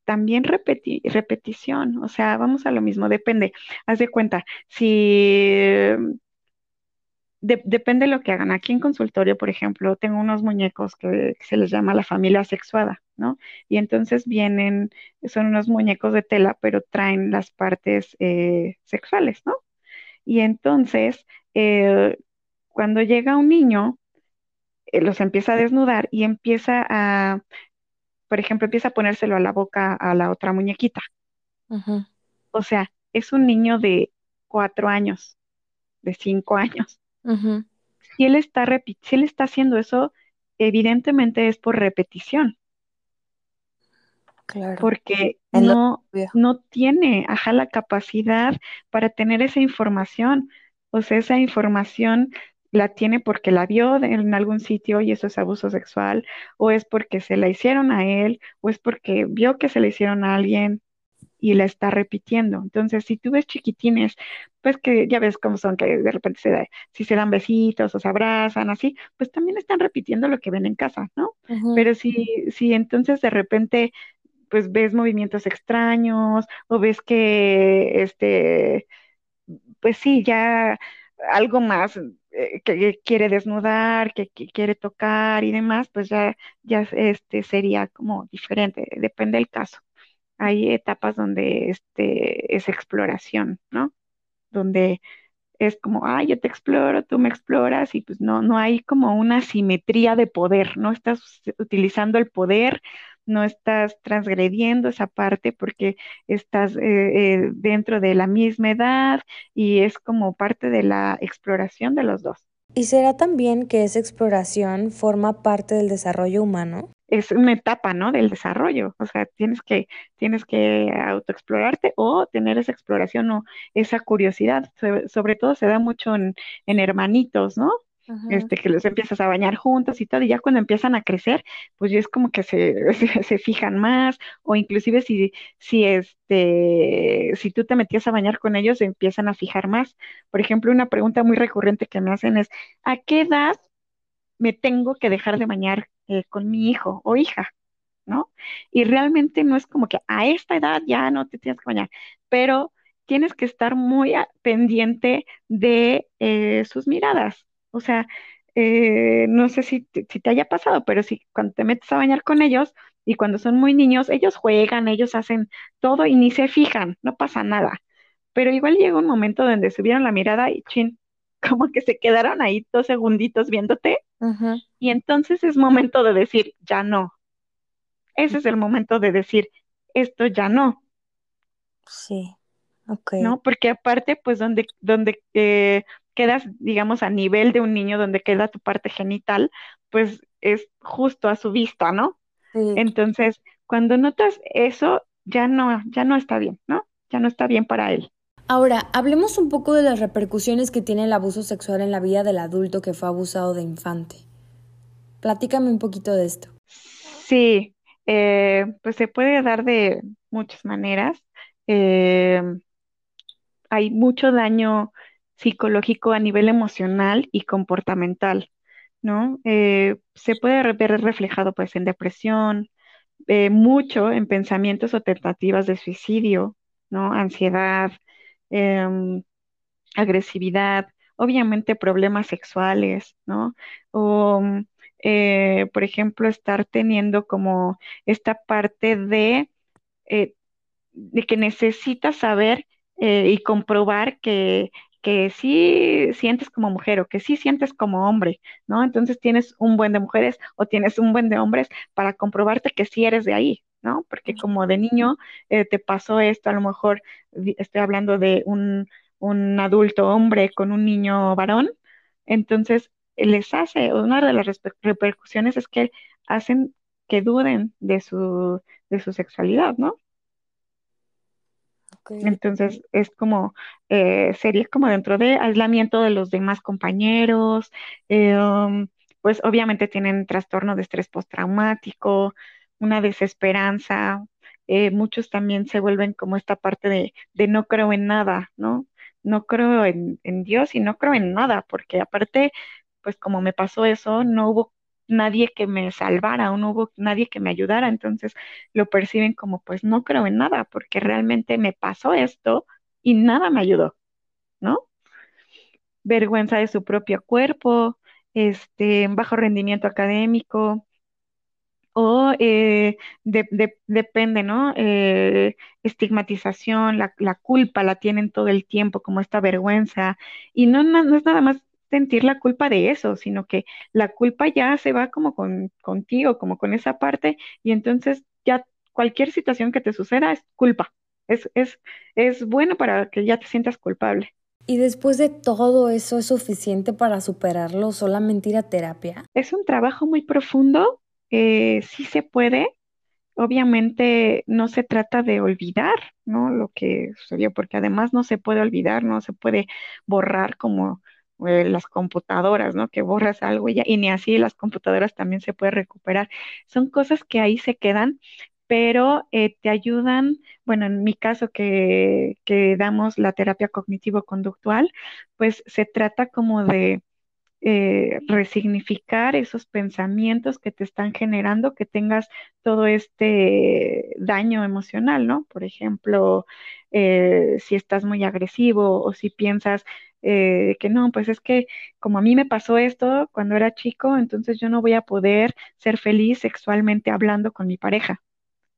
Speaker 2: también repetición. O sea, vamos a lo mismo, depende. Haz de cuenta, si depende de lo que hagan. Aquí en consultorio, por ejemplo, tengo unos muñecos que, se les llama la familia sexuada, ¿no? Y entonces vienen, son unos muñecos de tela, pero traen las partes eh, sexuales, ¿no? Y entonces, eh, cuando llega un niño, eh, los empieza a desnudar y empieza a, por ejemplo, empieza a ponérselo a la boca a la otra muñequita. O sea, es un niño de cuatro años, de cinco años. Si él está si él está haciendo eso, evidentemente es por repetición.
Speaker 1: Claro.
Speaker 2: Porque no, no tiene, ajá, la capacidad para tener esa información. O sea, esa información la tiene porque la vio en algún sitio y eso es abuso sexual, o es porque se la hicieron a él, o es porque vio que se la hicieron a alguien, y la está repitiendo. Entonces, si tú ves chiquitines, pues que ya ves cómo son, que de repente se da, si se dan besitos o se abrazan, así, pues también están repitiendo lo que ven en casa, ¿no? Pero si, si entonces de repente pues ves movimientos extraños o ves que, este, pues sí, ya algo más eh, que quiere desnudar, que, que, quiere tocar y demás, pues ya, ya este sería como diferente, depende del caso hay etapas donde este, es exploración, ¿no? Donde es como, ah, yo te exploro, tú me exploras y pues no, no hay como una simetría de poder, no estás utilizando el poder, no estás transgrediendo esa parte porque estás eh, eh, dentro de la misma edad y es como parte de la exploración de los dos.
Speaker 1: ¿Y será también que esa exploración forma parte del desarrollo humano?
Speaker 2: Es una etapa, ¿no? Del desarrollo. O sea, tienes que, tienes que autoexplorarte o tener esa exploración o esa curiosidad. Sobre, todo se da mucho en, hermanitos, ¿no? Este, que los empiezas a bañar juntos y todo, y ya cuando empiezan a crecer, pues ya es como que se, se, fijan más, o inclusive si, si este, si tú te metías a bañar con ellos, se empiezan a fijar más. Por ejemplo, una pregunta muy recurrente que me hacen es, ¿a qué edad me tengo que dejar de bañar eh, con mi hijo o hija, ¿no? Y realmente no es como que a esta edad ya no te tienes que bañar, pero tienes que estar muy pendiente de eh, sus miradas. O sea, eh, no sé si si te haya pasado, pero si cuando te metes a bañar con ellos y cuando son muy niños, ellos juegan, ellos hacen todo y ni se fijan, no pasa nada. Pero igual llega un momento donde subieron la mirada y chin, como que se quedaron ahí dos segunditos viéndote y entonces es momento de decir, ya no. Ese es el momento de decir, esto ya no.
Speaker 1: Sí.
Speaker 2: ¿no? Porque aparte, pues donde, donde eh, quedas, digamos, a nivel de un niño, donde queda tu parte genital, pues es justo a su vista, ¿no? Entonces, cuando notas eso, ya no, ya no está bien, ¿no? Ya no está bien para él.
Speaker 1: Ahora, hablemos un poco de las repercusiones que tiene el abuso sexual en la vida del adulto que fue abusado de infante. Platícame un poquito de esto.
Speaker 2: Sí, eh, pues se puede dar de muchas maneras. Eh, hay mucho daño psicológico a nivel emocional y comportamental, ¿no? Eh, se puede ver reflejado pues en depresión, eh, mucho en pensamientos o tentativas de suicidio, ¿no? Ansiedad, em, agresividad, obviamente problemas sexuales, ¿no? O, eh, por ejemplo, estar teniendo como esta parte de, de que necesitas saber y comprobar que que sí sientes como mujer o que sí sientes como hombre, ¿no? Entonces tienes un buen de mujeres o tienes un buen de hombres para comprobarte que sí eres de ahí, ¿no? Porque como de niño eh, te pasó esto, a lo mejor estoy hablando de un, un adulto hombre con un niño varón, entonces les hace, una de las repercusiones es que hacen que duden de su, de su sexualidad, ¿no? Entonces es como, eh, sería como dentro de aislamiento de los demás compañeros, eh, um, pues obviamente tienen trastorno de estrés postraumático, una desesperanza, eh, muchos también se vuelven como esta parte de, de no creo en nada, ¿no? No creo en, en Dios y no creo en nada, porque aparte, pues como me pasó eso, no hubo nadie que me salvara o no hubo nadie que me ayudara, entonces lo perciben como pues no creo en nada porque realmente me pasó esto y nada me ayudó, ¿no? Vergüenza de su propio cuerpo, este, bajo rendimiento académico, o eh, depende, ¿no? Eh, estigmatización, la, la, culpa la tienen todo el tiempo, como esta vergüenza, y no, no es nada más sentir la culpa de eso, sino que la culpa ya se va como con, contigo, como con esa parte, y entonces ya cualquier situación que te suceda es culpa. Es, es, es bueno para que ya te sientas culpable.
Speaker 1: ¿Y después de todo eso es suficiente para superarlo solamente ir a terapia?
Speaker 2: Es un trabajo muy profundo, eh, sí se puede. Obviamente no se trata de olvidar, ¿no? Lo que sucedió, porque además no se puede olvidar, no se puede borrar como eh, las computadoras, ¿no? Que borras algo y, ya, y ni así las computadoras también se puede recuperar. Son cosas que ahí se quedan, pero eh, te ayudan, bueno, en mi caso que, que damos la terapia cognitivo-conductual, pues se trata como de eh, resignificar esos pensamientos que te están generando que tengas todo este daño emocional, ¿no? Por ejemplo, si estás muy agresivo o si piensas eh, que no, pues es que como a mí me pasó esto cuando era chico, entonces yo no voy a poder ser feliz sexualmente hablando con mi pareja.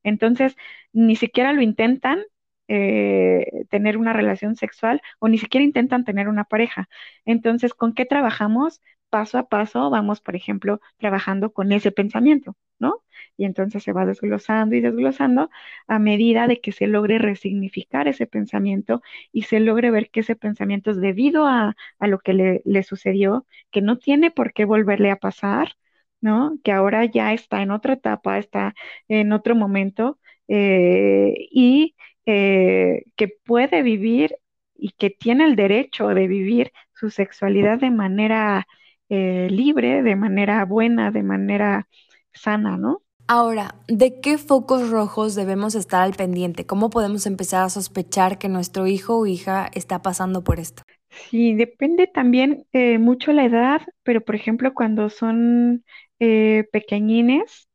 Speaker 2: Entonces, ni siquiera lo intentan eh, tener una relación sexual o ni siquiera intentan tener una pareja. Entonces, ¿con qué trabajamos? Paso a paso vamos, por ejemplo, trabajando con ese pensamiento, ¿no? Y entonces se va desglosando y desglosando a medida de que se logre resignificar ese pensamiento y se logre ver que ese pensamiento es debido a, lo que le, sucedió, que no tiene por qué volverle a pasar, ¿no? Que ahora ya está en otra etapa, está en otro momento eh, y eh, que puede vivir y que tiene el derecho de vivir su sexualidad de manera eh, libre, de manera buena, de manera sana, ¿no?
Speaker 1: Ahora, ¿de qué focos rojos debemos estar al pendiente? ¿Cómo podemos empezar a sospechar que nuestro hijo o hija está pasando por esto?
Speaker 2: Sí, depende también eh, mucho la edad, pero por ejemplo cuando son pequeñines,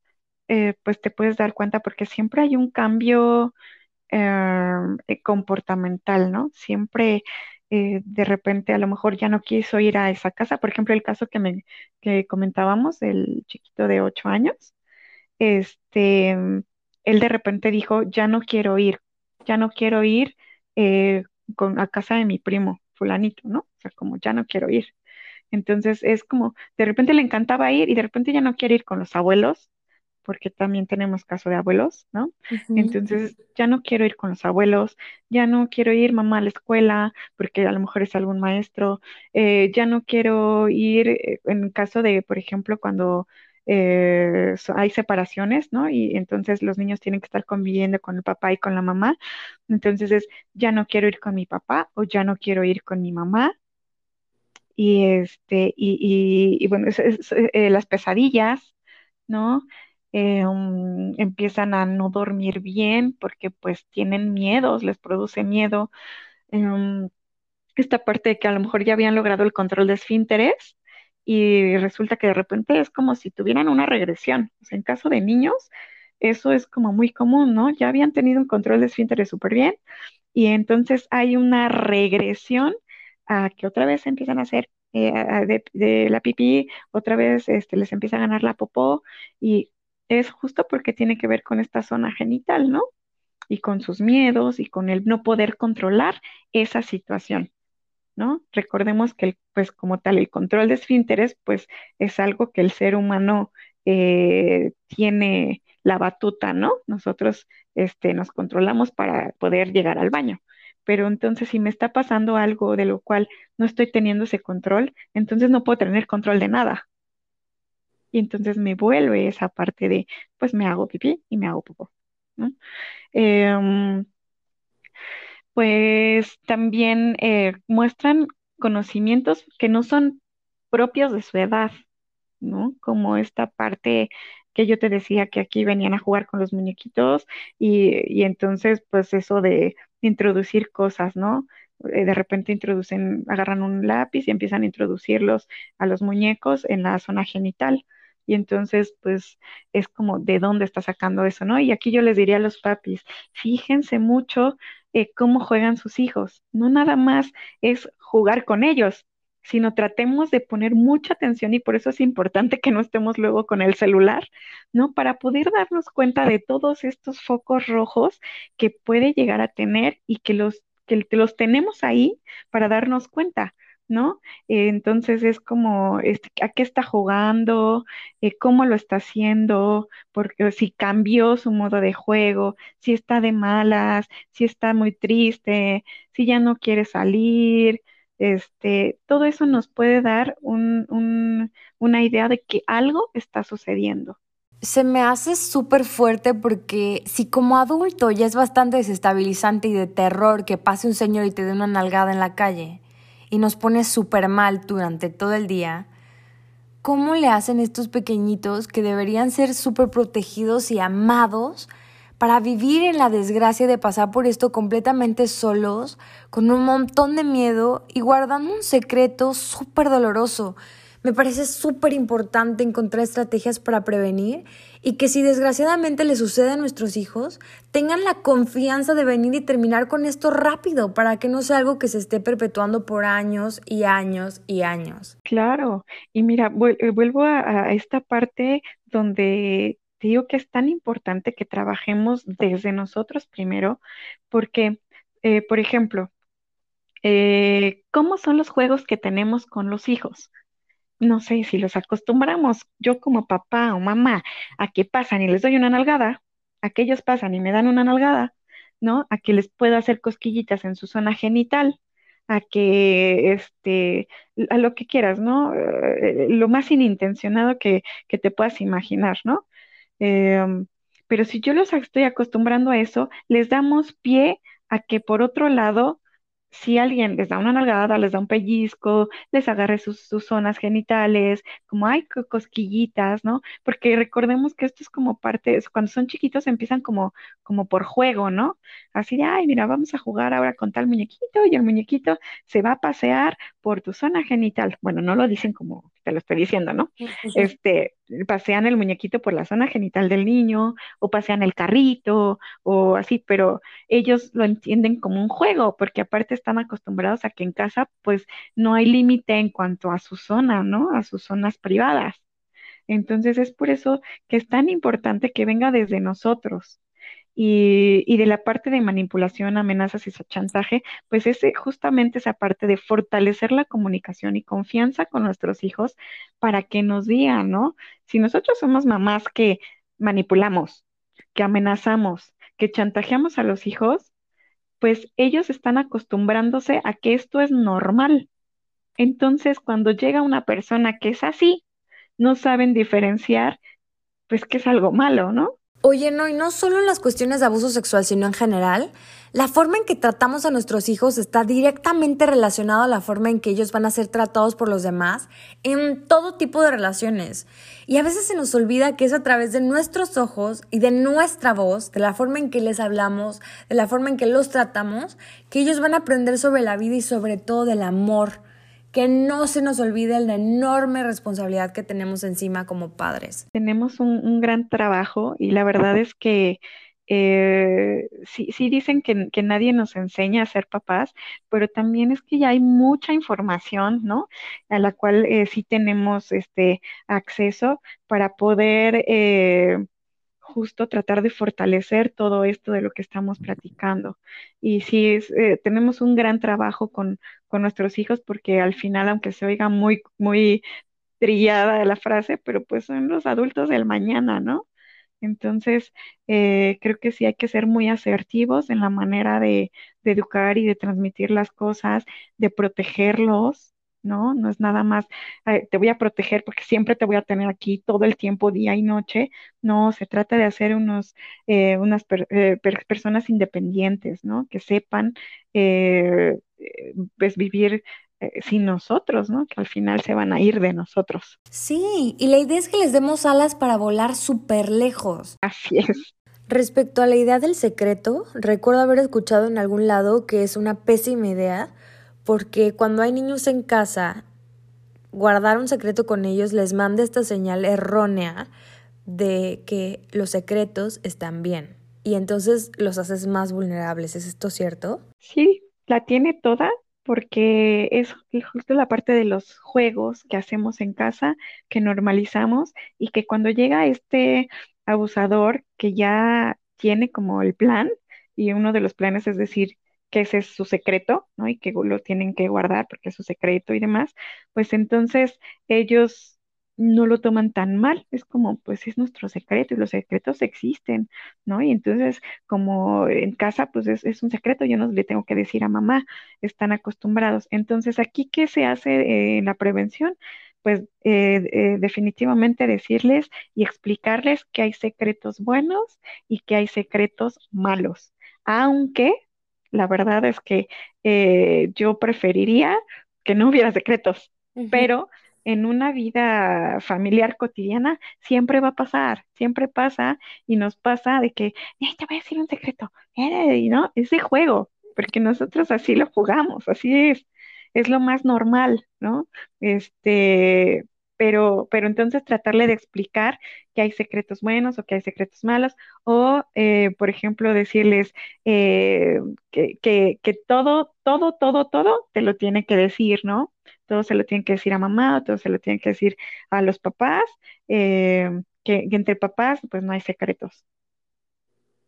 Speaker 2: pues te puedes dar cuenta porque siempre hay un cambio eh, comportamental, ¿no? Siempre eh, de repente a lo mejor ya no quiso ir a esa casa. Por ejemplo, el caso que, me, que comentábamos, el chiquito de ocho años, este, él de repente dijo, ya no quiero ir, ya no quiero ir eh, con, a casa de mi primo, fulanito, ¿no? O sea, como ya no quiero ir. Entonces es como, de repente le encantaba ir y de repente ya no quiere ir con los abuelos porque también tenemos caso de abuelos, ¿no? Entonces, ya no quiero ir con los abuelos, ya no quiero ir mamá a la escuela, porque a lo mejor es algún maestro, eh, ya no quiero ir, eh, en caso de, por ejemplo, cuando eh, hay separaciones, ¿no? Y entonces los niños tienen que estar conviviendo con el papá y con la mamá. Entonces es, ya no quiero ir con mi papá o ya no quiero ir con mi mamá. Y este, y, bueno, eh, las pesadillas, ¿no? Eh, um, empiezan a no dormir bien porque pues tienen miedos, les produce miedo. Um, esta parte de que a lo mejor ya habían logrado el control de esfínteres, y resulta que de repente es como si tuvieran una regresión. O sea, en caso de niños, eso es como muy común, ¿no? Ya habían tenido un control de esfínteres súper bien y entonces hay una regresión a que otra vez empiezan a hacer eh, de, la pipí, otra vez este, les empieza a ganar la popó y es justo porque tiene que ver con esta zona genital, ¿no? Y con sus miedos y con el no poder controlar esa situación. ¿no? Recordemos que, pues, como tal, el control de esfínteres, pues, es algo que el ser humano eh, tiene la batuta, ¿no? Nosotros, este, nos controlamos para poder llegar al baño. Pero entonces, si me está pasando algo de lo cual no estoy teniendo ese control, entonces no puedo tener control de nada. Y entonces me vuelve esa parte de, pues me hago pipí y me hago popó, ¿no? Em, pues también eh, muestran conocimientos que no son propios de su edad, ¿no? Como esta parte que yo te decía que aquí venían a jugar con los muñequitos y, entonces pues eso de introducir cosas, ¿no? Eh, de repente introducen, agarran un lápiz y empiezan a introducirlos a los muñecos en la zona genital. Y entonces, pues, es como, ¿de dónde está sacando eso, no? Y aquí yo les diría a los papis, fíjense mucho eh, cómo juegan sus hijos. No nada más es jugar con ellos, sino tratemos de poner mucha atención y por eso es importante que no estemos luego con el celular, ¿no? Para poder darnos cuenta de todos estos focos rojos que puede llegar a tener y que los, que los tenemos ahí para darnos cuenta. ¿No? Entonces es como, este, ¿a qué está jugando? Eh, ¿Cómo lo está haciendo? Porque si cambió su modo de juego, si está de malas, si está muy triste, si ya no quiere salir, este, todo eso nos puede dar una idea de que algo está sucediendo.
Speaker 1: Se me hace súper fuerte porque si como adulto ya es bastante desestabilizante y de terror que pase un señor y te dé una nalgada en la calle, y nos pone súper mal durante todo el día, ¿cómo le hacen estos pequeñitos que deberían ser súper protegidos y amados para vivir en la desgracia de pasar por esto completamente solos, con un montón de miedo y guardando un secreto súper doloroso? Me parece súper importante encontrar estrategias para prevenir y que si desgraciadamente le sucede a nuestros hijos, tengan la confianza de venir y terminar con esto rápido para que no sea algo que se esté perpetuando por años y años y años.
Speaker 2: Claro, y mira, eh, vuelvo a, esta parte donde te digo que es tan importante que trabajemos desde nosotros primero, porque, eh, por ejemplo, eh, ¿cómo son los juegos que tenemos con los hijos? No sé, si los acostumbramos yo como papá o mamá a que pasan y les doy una nalgada, a que ellos pasan y me dan una nalgada, ¿no? A que les puedo hacer cosquillitas en su zona genital, a que, este, a lo que quieras, ¿no? Eh, lo más inintencionado que, que, te puedas imaginar, ¿no? Em, pero si yo los estoy acostumbrando a eso, les damos pie a que por otro lado si alguien les da una nalgada, les da un pellizco, les agarre sus, zonas genitales, como hay cosquillitas, ¿no? Porque recordemos que esto es como parte, cuando son chiquitos empiezan como, como por juego, ¿no? Así de, ay, mira, vamos a jugar ahora con tal muñequito y el muñequito se va a pasear por tu zona genital. Bueno, no lo dicen como te lo estoy diciendo, ¿no? Este, pasean el muñequito por la zona genital del niño o pasean el carrito o así, pero ellos lo entienden como un juego porque aparte están acostumbrados a que en casa pues no hay límite en cuanto a su zona, ¿no? A sus zonas privadas. Entonces es por eso que es tan importante que venga desde nosotros. Y, y, de la parte de manipulación, amenazas y chantaje, pues es justamente esa parte de fortalecer la comunicación y confianza con nuestros hijos para que nos digan, ¿no? Si nosotros somos mamás que manipulamos, que amenazamos, que chantajeamos a los hijos, pues ellos están acostumbrándose a que esto es normal. Entonces, cuando llega una persona que es así, no saben diferenciar, pues que es algo malo, ¿no?
Speaker 1: Oye, no, y no solo en las cuestiones de abuso sexual, sino en general, la forma en que tratamos a nuestros hijos está directamente relacionada a la forma en que ellos van a ser tratados por los demás en todo tipo de relaciones. Y a veces se nos olvida que es a través de nuestros ojos y de nuestra voz, de la forma en que les hablamos, de la forma en que los tratamos, que ellos van a aprender sobre la vida y sobre todo del amor que no se nos olvide la enorme responsabilidad que tenemos encima como padres.
Speaker 2: Tenemos un, gran trabajo y la verdad es que eh, sí, sí, dicen que, que, nadie nos enseña a ser papás, pero también es que ya hay mucha información, ¿no? A la cual eh, sí tenemos este acceso para poder eh, justo tratar de fortalecer todo esto de lo que estamos platicando. Y sí, es, eh, tenemos un gran trabajo con, con, nuestros hijos porque al final, aunque se oiga muy, muy trillada la frase, pero pues son los adultos del mañana, ¿no? Entonces, eh, creo que sí hay que ser muy asertivos en la manera de, de educar y de transmitir las cosas, de protegerlos, ¿no? No es nada más, te voy a proteger porque siempre te voy a tener aquí todo el tiempo, día y noche. No, se trata de hacer unos, eh, unas eh, personas independientes, ¿no? Que sepan, eh, pues, vivir sin nosotros, ¿no? Que al final se van a ir de nosotros.
Speaker 1: Sí, y la idea es que les demos alas para volar súper lejos.
Speaker 2: Así es.
Speaker 1: Respecto a la idea del secreto, recuerdo haber escuchado en algún lado que es una pésima idea porque cuando hay niños en casa, guardar un secreto con ellos les manda esta señal errónea de que los secretos están bien y entonces los haces más vulnerables. ¿Es esto cierto?
Speaker 2: Sí, la tiene toda porque es justo la parte de los juegos que hacemos en casa, que normalizamos y que cuando llega este abusador que ya tiene como el plan y uno de los planes es decir, que ese es su secreto, ¿no? Y que lo tienen que guardar porque es su secreto y demás, pues entonces ellos no lo toman tan mal, es como, pues es nuestro secreto y los secretos existen, ¿no? Y entonces, como en casa, pues es, un secreto, yo no le tengo que decir a mamá, están acostumbrados. Entonces, aquí, ¿qué se hace en la prevención? Pues eh, eh, definitivamente decirles y explicarles que hay secretos buenos y que hay secretos malos, aunque la verdad es que eh, yo preferiría que no hubiera secretos, pero en una vida familiar cotidiana siempre va a pasar, siempre pasa y nos pasa de que, te voy a decir un secreto, eh, ¿no? Es de juego, porque nosotros así lo jugamos, así es, es lo más normal, ¿no? Este, pero, pero entonces tratarle de explicar que hay secretos buenos o que hay secretos malos, o, eh, por ejemplo, decirles eh, que, que, todo, todo, todo, todo te lo tiene que decir, ¿no? Todo se lo tiene que decir a mamá, o todo se lo tiene que decir a los papás, eh, que, que entre papás, pues no hay secretos,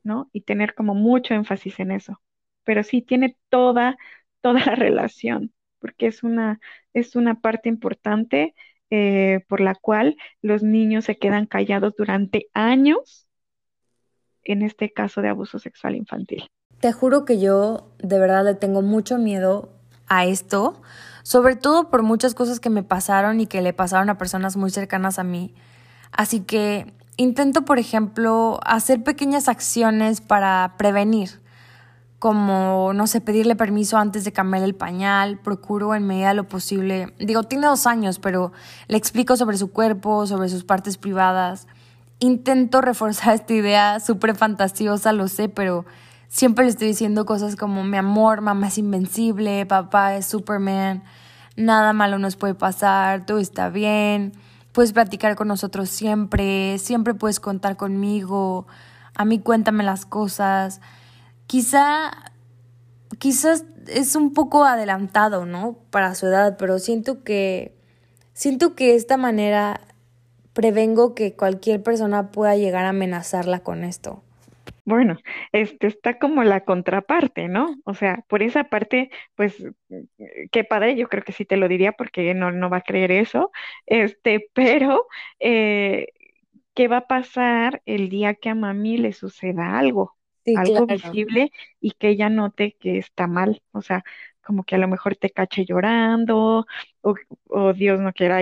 Speaker 2: ¿no? Y tener como mucho énfasis en eso. Pero sí tiene toda, toda la relación, porque es una, es una parte importante eh, por la cual los niños se quedan callados durante años, en este caso de abuso sexual infantil.
Speaker 1: Te juro que yo de verdad le tengo mucho miedo a esto, sobre todo por muchas cosas que me pasaron y que le pasaron a personas muy cercanas a mí. Así que intento, por ejemplo, hacer pequeñas acciones para prevenir como, no sé, pedirle permiso antes de cambiar el pañal, procuro en medida de lo posible, digo, tiene dos años, pero le explico sobre su cuerpo, sobre sus partes privadas. Intento reforzar esta idea súper fantasiosa, lo sé, pero siempre le estoy diciendo cosas como, mi amor, mamá es invencible, papá es Superman, nada malo nos puede pasar, todo está bien, puedes platicar con nosotros siempre, siempre puedes contar conmigo, a mí cuéntame las cosas quizá, quizás es un poco adelantado, ¿no? Para su edad, pero siento que, siento que de esta manera prevengo que cualquier persona pueda llegar a amenazarla con esto.
Speaker 2: Bueno, este está como la contraparte, ¿no? O sea, por esa parte, pues, qué padre, yo creo que sí te lo diría porque no, no va a creer eso, este, pero eh, ¿qué va a pasar el día que a mami le suceda algo? Algo visible y que ella note que está mal, o sea, como que a lo mejor te cache llorando o, Dios no quiera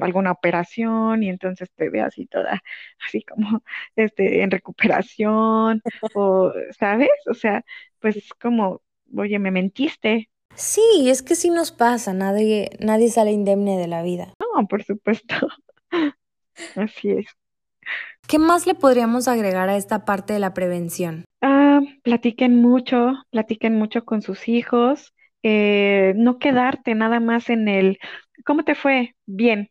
Speaker 2: alguna operación y entonces te ve así toda, así como este, en recuperación o, ¿sabes? O sea, pues como, oye, me mentiste.
Speaker 1: Sí, es que sí nos pasa, nadie, nadie sale indemne de la vida.
Speaker 2: No, por supuesto. Así es.
Speaker 1: ¿Qué más le podríamos agregar a esta parte de la prevención?
Speaker 2: Platiquen mucho, platiquen mucho con sus hijos, eh, no quedarte nada más en el, ¿cómo te fue? Bien,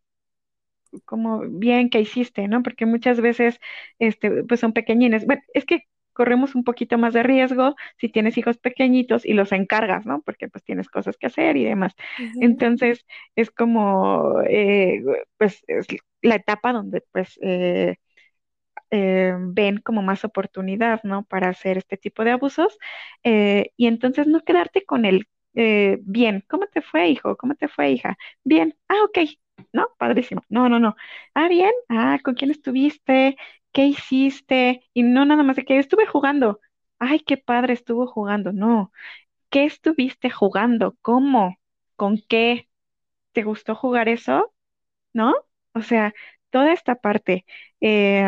Speaker 2: como bien que hiciste, ¿no? Porque muchas veces, este, pues son pequeñines. Bueno, es que corremos un poquito más de riesgo si tienes hijos pequeñitos y los encargas, ¿no? Porque pues tienes cosas que hacer y demás. Entonces, es como, eh, pues, es la etapa donde, pues, eh, eh, ven como más oportunidad, ¿no? Para hacer este tipo de abusos. y entonces no quedarte con el eh, bien, ¿cómo te fue, hijo? ¿Cómo te fue, hija? Bien, ah, ok, ¿no? Padrísimo. No, no, no. Ah, bien, ah, ¿con quién estuviste? ¿Qué hiciste? Y no nada más de que estuve jugando. Ay, qué padre estuvo jugando. No. ¿Qué estuviste jugando? ¿Cómo? ¿Con qué? ¿Te gustó jugar eso? ¿No? O sea, toda esta parte. Eh,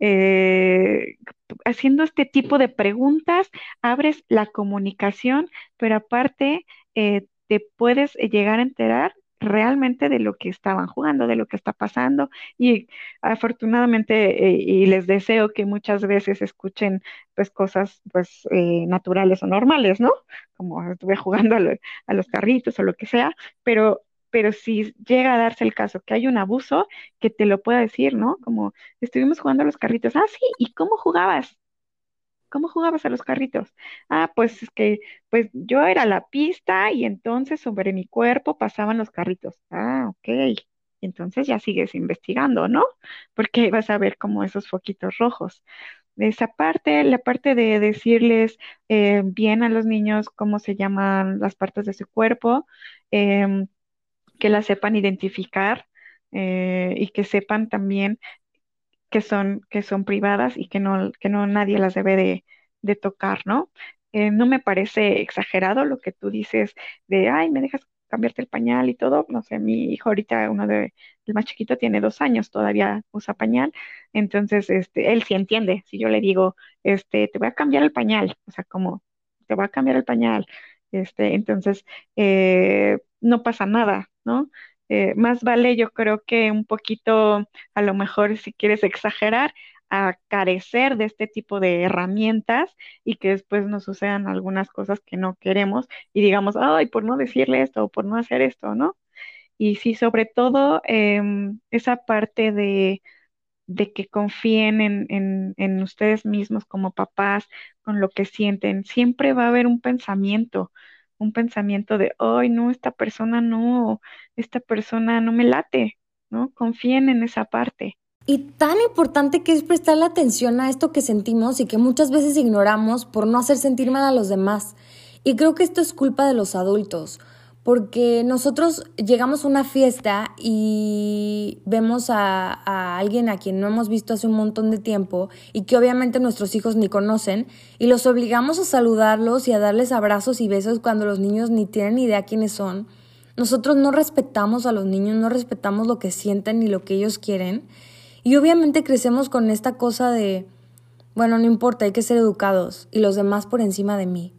Speaker 2: eh, haciendo este tipo de preguntas, abres la comunicación, pero aparte eh, te puedes llegar a enterar realmente de lo que estaban jugando, de lo que está pasando y afortunadamente y les deseo que muchas veces escuchen pues cosas pues naturales o normales, ¿no? Como estuve jugando a los carritos o lo que sea, pero pero si llega a darse el caso que hay un abuso, que te lo pueda decir, ¿no? Como estuvimos jugando a los carritos. Ah, sí, ¿y cómo jugabas? ¿Cómo jugabas a los carritos? Ah, pues es que, pues yo era la pista y entonces sobre mi cuerpo pasaban los carritos. Ah, ok. Entonces ya sigues investigando, ¿no? Porque vas a ver como esos foquitos rojos. Esa parte, la parte de decirles eh, bien a los niños cómo se llaman las partes de su cuerpo, em, que las sepan identificar eh, y que sepan también que son, que son privadas y que no, que no nadie las debe de, de tocar, ¿no? Eh, no me parece exagerado lo que tú dices de, ay, me dejas cambiarte el pañal y todo. No sé, mi hijo ahorita, uno de, el más chiquito, tiene dos años, todavía usa pañal. Entonces, este, él sí entiende. Si yo le digo, este, te voy a cambiar el pañal, o sea, como, te voy a cambiar el pañal. Este, entonces, eh, no pasa nada, ¿no? Eh, más vale yo creo que un poquito, a lo mejor si quieres exagerar, a carecer de este tipo de herramientas y que después nos sucedan algunas cosas que no queremos y digamos, ay, por no decirle esto o por no hacer esto, ¿no? Y sí, sobre todo em, esa parte de, de que confíen en, en, en ustedes mismos como papás, con lo que sienten, siempre va a haber un pensamiento un pensamiento de, ay, no, esta persona no, esta persona no me late, ¿no? Confíen en esa parte.
Speaker 1: Y tan importante que es prestar la atención a esto que sentimos y que muchas veces ignoramos por no hacer sentir mal a los demás. Y creo que esto es culpa de los adultos porque nosotros llegamos a una fiesta y vemos a, alguien a quien no hemos visto hace un montón de tiempo y que obviamente nuestros hijos ni conocen y los obligamos a saludarlos y a darles abrazos y besos cuando los niños ni tienen idea quiénes son. Nosotros no respetamos a los niños, no respetamos lo que sienten ni lo que ellos quieren y obviamente crecemos con esta cosa de, bueno, no importa, hay que ser educados y los demás por encima de mí.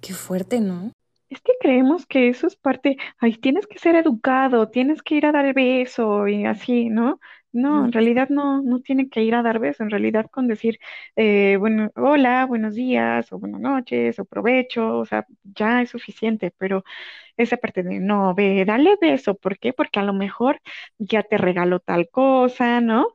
Speaker 1: Qué fuerte, ¿no?
Speaker 2: Es que creemos que eso es parte, ay, tienes que ser educado, tienes que ir a dar el beso y así, ¿no? No, en realidad no, no tiene que ir a dar beso, en realidad con decir, eh, bueno, hola, buenos días, o buenas noches, o provecho, o sea, ya es suficiente, pero esa parte de, no, ve, dale beso, ¿por qué? Porque a lo mejor ya te regaló tal cosa, ¿no?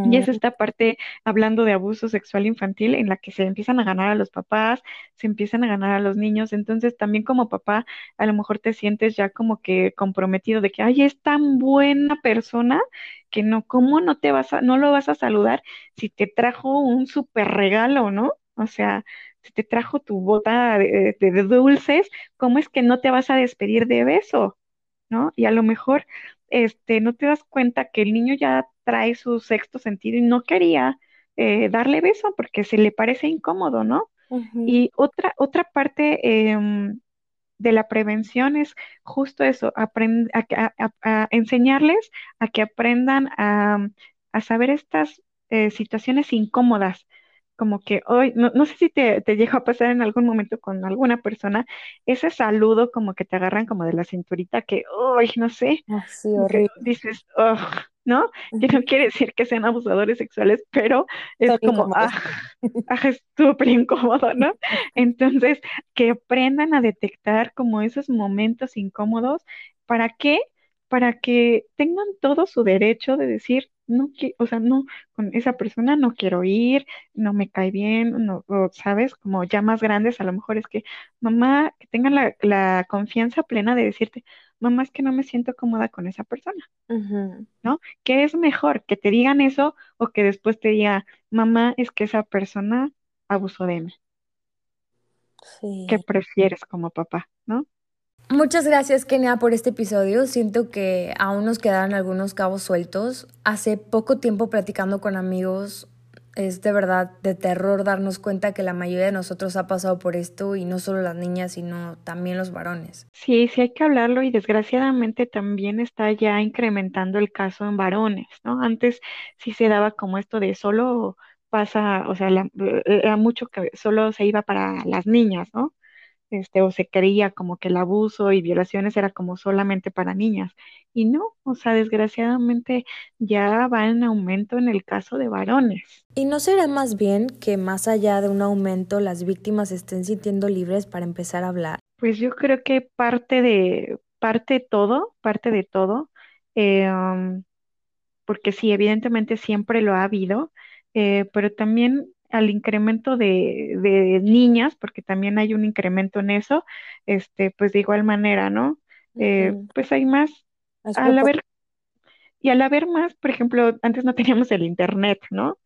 Speaker 2: Y es esta parte, hablando de abuso sexual infantil, en la que se empiezan a ganar a los papás, se empiezan a ganar a los niños. Entonces, también como papá, a lo mejor te sientes ya como que comprometido de que, ay, es tan buena persona que no, ¿cómo no te vas a, no lo vas a saludar si te trajo un súper regalo, ¿no? O sea, si te trajo tu bota de, de dulces, ¿cómo es que no te vas a despedir de beso? ¿No? Y a lo mejor este, no te das cuenta que el niño ya trae su sexto sentido y no quería eh, darle beso porque se le parece incómodo, ¿no? Y otra, otra parte em, de la prevención es justo eso, a, enseñarles a que aprendan a, saber estas eh, situaciones incómodas como que hoy, no, no sé si te, te llegó a pasar en algún momento con alguna persona, ese saludo como que te agarran como de la cinturita que, uy, no sé,
Speaker 1: Así, horrible.
Speaker 2: dices, oh, ¿no? Que no quiere decir que sean abusadores sexuales, pero es como, ah, ah, es súper incómodo, ¿no? Entonces, que aprendan a detectar como esos momentos incómodos, ¿para qué? Para que tengan todo su derecho de decir, no o sea, no, con esa persona no quiero ir, no me cae bien, no, o, sabes, como ya más grandes, a lo mejor es que mamá, que tengan la, confianza plena de decirte, mamá, es que no me siento cómoda con esa persona, ¿no? ¿Qué es mejor? Que te digan eso o que después te diga, mamá, es que esa persona abusó de mí. Sí. ¿Qué prefieres como papá, no?
Speaker 1: Muchas gracias, Kenia, por este episodio. Siento que aún nos quedan algunos cabos sueltos. Hace poco tiempo platicando con amigos, es de verdad de terror darnos cuenta que la mayoría de nosotros ha pasado por esto y no solo las niñas, sino también los varones.
Speaker 2: Sí, sí hay que hablarlo y desgraciadamente también está ya incrementando el caso en varones, ¿no? Antes sí se daba como esto de solo pasa, o sea, era mucho que solo se iba para las niñas, ¿no? Este, o se creía como que el abuso y violaciones era como solamente para niñas. Y no, o sea, desgraciadamente ya va en aumento en el caso de varones.
Speaker 1: ¿Y no será más bien que más allá de un aumento las víctimas estén sintiendo libres para empezar a hablar?
Speaker 2: Pues yo creo que parte de, parte todo, parte de todo, eh, um, porque sí, evidentemente siempre lo ha habido, eh, pero también al incremento de, de, niñas, porque también hay un incremento en eso, este, pues de igual manera, ¿no? Eh, pues hay más, al haber, y al haber más, por ejemplo, antes no teníamos el internet, ¿no?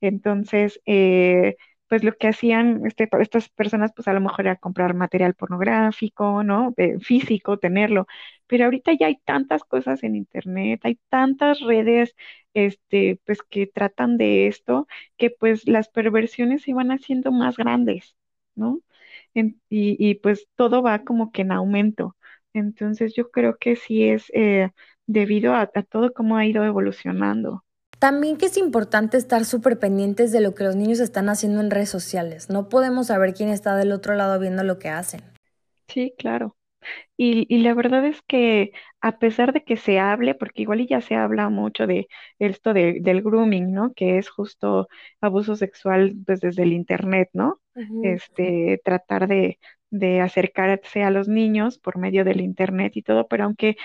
Speaker 2: Entonces, eh, pues lo que hacían este, estas personas, pues a lo mejor era comprar material pornográfico, ¿no? físico, tenerlo. Pero ahorita ya hay tantas cosas en Internet, hay tantas redes, este, pues que tratan de esto, que pues las perversiones se van haciendo más grandes, ¿no? y, y, pues todo va como que en aumento. Entonces yo creo que sí es eh, debido a, a todo cómo ha ido evolucionando.
Speaker 1: También que es importante estar súper pendientes de lo que los niños están haciendo en redes sociales. No podemos saber quién está del otro lado viendo lo que hacen.
Speaker 2: Sí, claro. Y, y, la verdad es que a pesar de que se hable, porque igual ya se habla mucho de esto de, del grooming, ¿no? Que es justo abuso sexual pues, desde el internet, ¿no? Este, tratar de, de acercarse a los niños por medio del internet y todo, pero aunque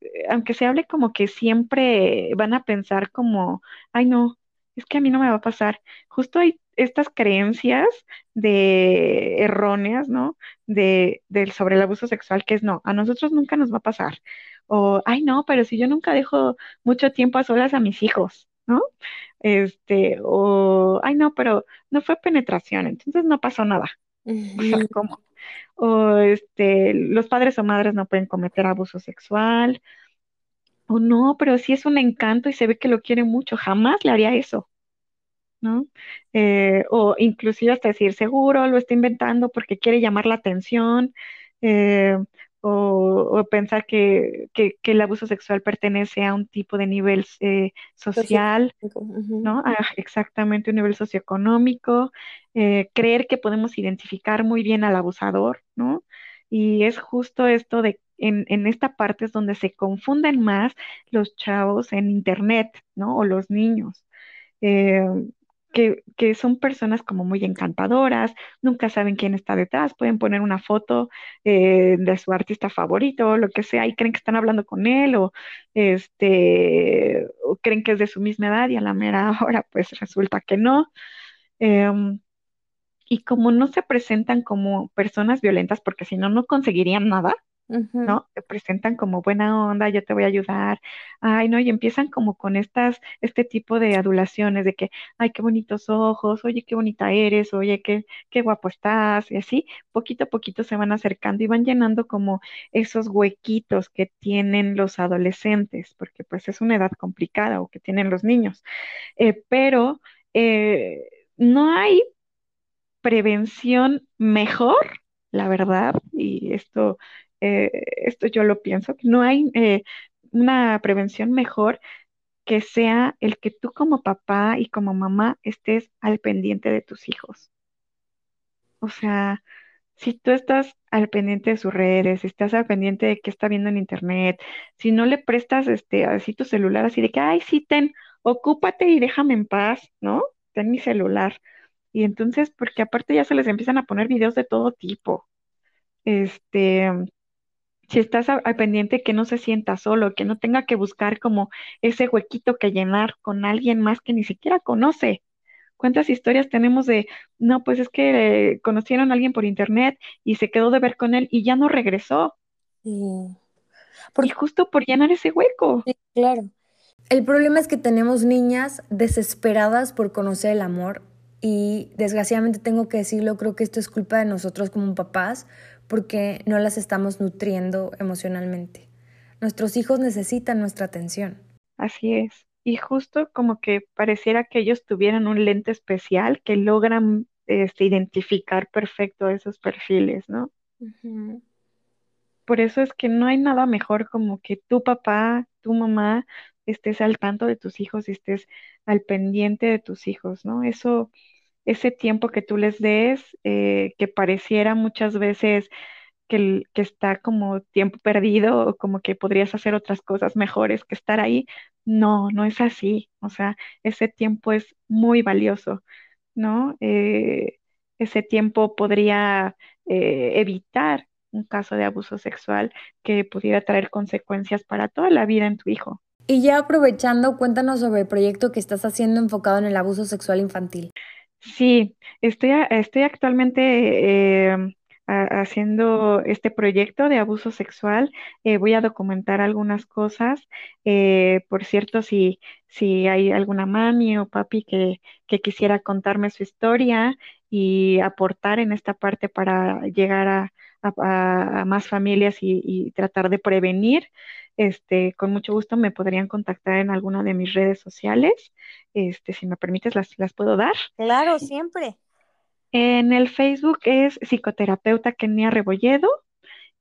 Speaker 2: eh, aunque se hable como que siempre van a pensar como, ay no, es que a mí no me va a pasar. Justo hay estas creencias de erróneas, ¿no? De, sobre el abuso sexual, que es no, a nosotros nunca nos va a pasar. O, ay no, pero si yo nunca dejo mucho tiempo a solas a mis hijos, ¿no? Este, o, ay no, pero no fue penetración, entonces no pasó nada. O sea, ¿cómo? o este, los padres o madres no pueden cometer abuso sexual, o no, pero si es un encanto y se ve que lo quiere mucho, jamás le haría eso, ¿no? Eh, o inclusive hasta decir, seguro lo está inventando porque quiere llamar la atención, eh, o, pensar que, el abuso sexual pertenece a un tipo de nivel eh, social, ¿no? Ah, exactamente, un nivel socioeconómico, creer que podemos identificar muy bien al abusador, ¿no? Y es justo esto de, en, en esta parte es donde se confunden más los chavos en Internet, ¿no? O los niños. Eh, que, son personas como muy encantadoras, nunca saben quién está detrás, pueden poner una foto eh, de su artista favorito lo que sea y creen que están hablando con él o, este, o creen que es de su misma edad y a la mera hora pues resulta que no. Em, y como no se presentan como personas violentas, porque si no, no conseguirían nada, ¿no? Te presentan como buena onda, yo te voy a ayudar, ay, no, y empiezan como con estas, este tipo de adulaciones de que, ay, qué bonitos ojos, oye, qué bonita eres, oye, qué, qué guapo estás, y así, poquito a poquito se van acercando y van llenando como esos huequitos que tienen los adolescentes, porque pues es una edad complicada o que tienen los niños, eh, pero eh, no hay prevención mejor, la verdad, y esto eh, esto yo lo pienso, que no hay eh, una prevención mejor que sea el que tú como papá y como mamá estés al pendiente de tus hijos. O sea, si tú estás al pendiente de sus redes, si estás al pendiente de qué está viendo en internet, si no le prestas este así tu celular así de que, ay, sí, ten, ocúpate y déjame en paz, ¿no? Ten mi celular. Y entonces, porque aparte ya se les empiezan a poner videos de todo tipo. Este, si estás al pendiente que no se sienta solo, que no tenga que buscar como ese huequito que llenar con alguien más que ni siquiera conoce. ¿Cuántas historias tenemos de, no, pues es que eh, conocieron a alguien por internet y se quedó de ver con él y ya no regresó? Sí. Y justo por llenar ese hueco.
Speaker 1: Sí, claro. El problema es que tenemos niñas desesperadas por conocer el amor y desgraciadamente tengo que decirlo, creo que esto es culpa de nosotros como papás, porque no las estamos nutriendo emocionalmente. Nuestros hijos necesitan nuestra atención.
Speaker 2: Así es. Y justo como que pareciera que ellos tuvieran un lente especial que logran este, identificar perfecto esos perfiles, ¿no? Por eso es que no hay nada mejor como que tu papá, tu mamá estés al tanto de tus hijos y estés al pendiente de tus hijos, ¿no? Eso ese tiempo que tú les des, eh, que pareciera muchas veces que, está como tiempo perdido o como que podrías hacer otras cosas mejores que estar ahí. No, no es así. O sea, ese tiempo es muy valioso, ¿no? Eh, ese tiempo podría eh, evitar un caso de abuso sexual que pudiera traer consecuencias para toda la vida en tu hijo.
Speaker 1: Y ya aprovechando, cuéntanos sobre el proyecto que estás haciendo enfocado en el abuso sexual infantil.
Speaker 2: Sí, estoy, estoy actualmente eh, haciendo este proyecto de abuso sexual. Eh, voy a documentar algunas cosas. Eh, por cierto, si, si hay alguna mami o papi que, que quisiera contarme su historia y aportar en esta parte para llegar a, a, más familias y, y, tratar de prevenir, este, con mucho gusto me podrían contactar en alguna de mis redes sociales. Este, si me permites, las, las puedo dar.
Speaker 1: Claro, siempre.
Speaker 2: En el Facebook es psicoterapeuta Kenia Rebolledo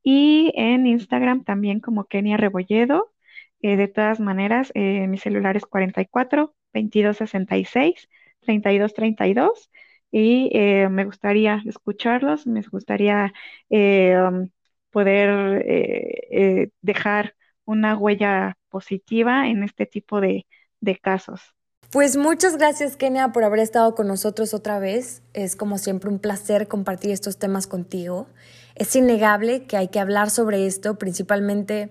Speaker 2: y en Instagram también como Kenia Rebolledo. Eh, de todas maneras, eh, mi celular es 44 22 66 32 32 y eh, me gustaría escucharlos, me gustaría um, poder dejar una huella positiva en este tipo de, casos.
Speaker 1: Pues muchas gracias Kenia por haber estado con nosotros otra vez. Es como siempre un placer compartir estos temas contigo. Es innegable que hay que hablar sobre esto, principalmente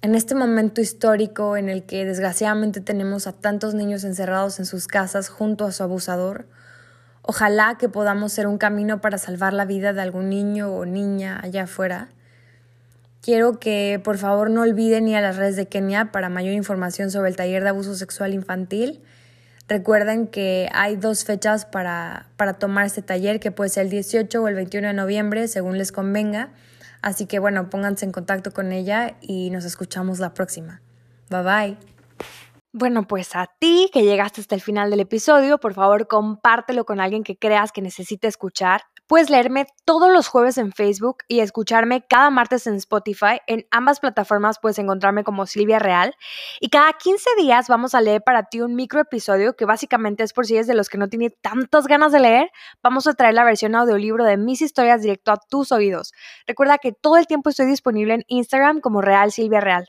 Speaker 1: en este momento histórico en el que desgraciadamente tenemos a tantos niños encerrados en sus casas junto a su abusador. Ojalá que podamos ser un camino para salvar la vida de algún niño o niña allá afuera. Quiero que por favor no olviden ir a las redes de Kenia para mayor información sobre el taller de abuso sexual infantil. Recuerden que hay dos fechas para, para tomar este taller, que puede ser el 18 o el 21 de noviembre, según les convenga. Así que bueno, pónganse en contacto con ella y nos escuchamos la próxima. Bye bye. Bueno, pues a ti que llegaste hasta el final del episodio, por favor compártelo con alguien que creas que necesite escuchar. Puedes leerme todos los jueves en Facebook y escucharme cada martes en Spotify. En ambas plataformas puedes encontrarme como Silvia Real. Y cada 15 días vamos a leer para ti un micro episodio que básicamente es por si eres de los que no tiene tantas ganas de leer. Vamos a traer la versión audiolibro de mis historias directo a tus oídos. Recuerda que todo el tiempo estoy disponible en Instagram como Real Silvia Real.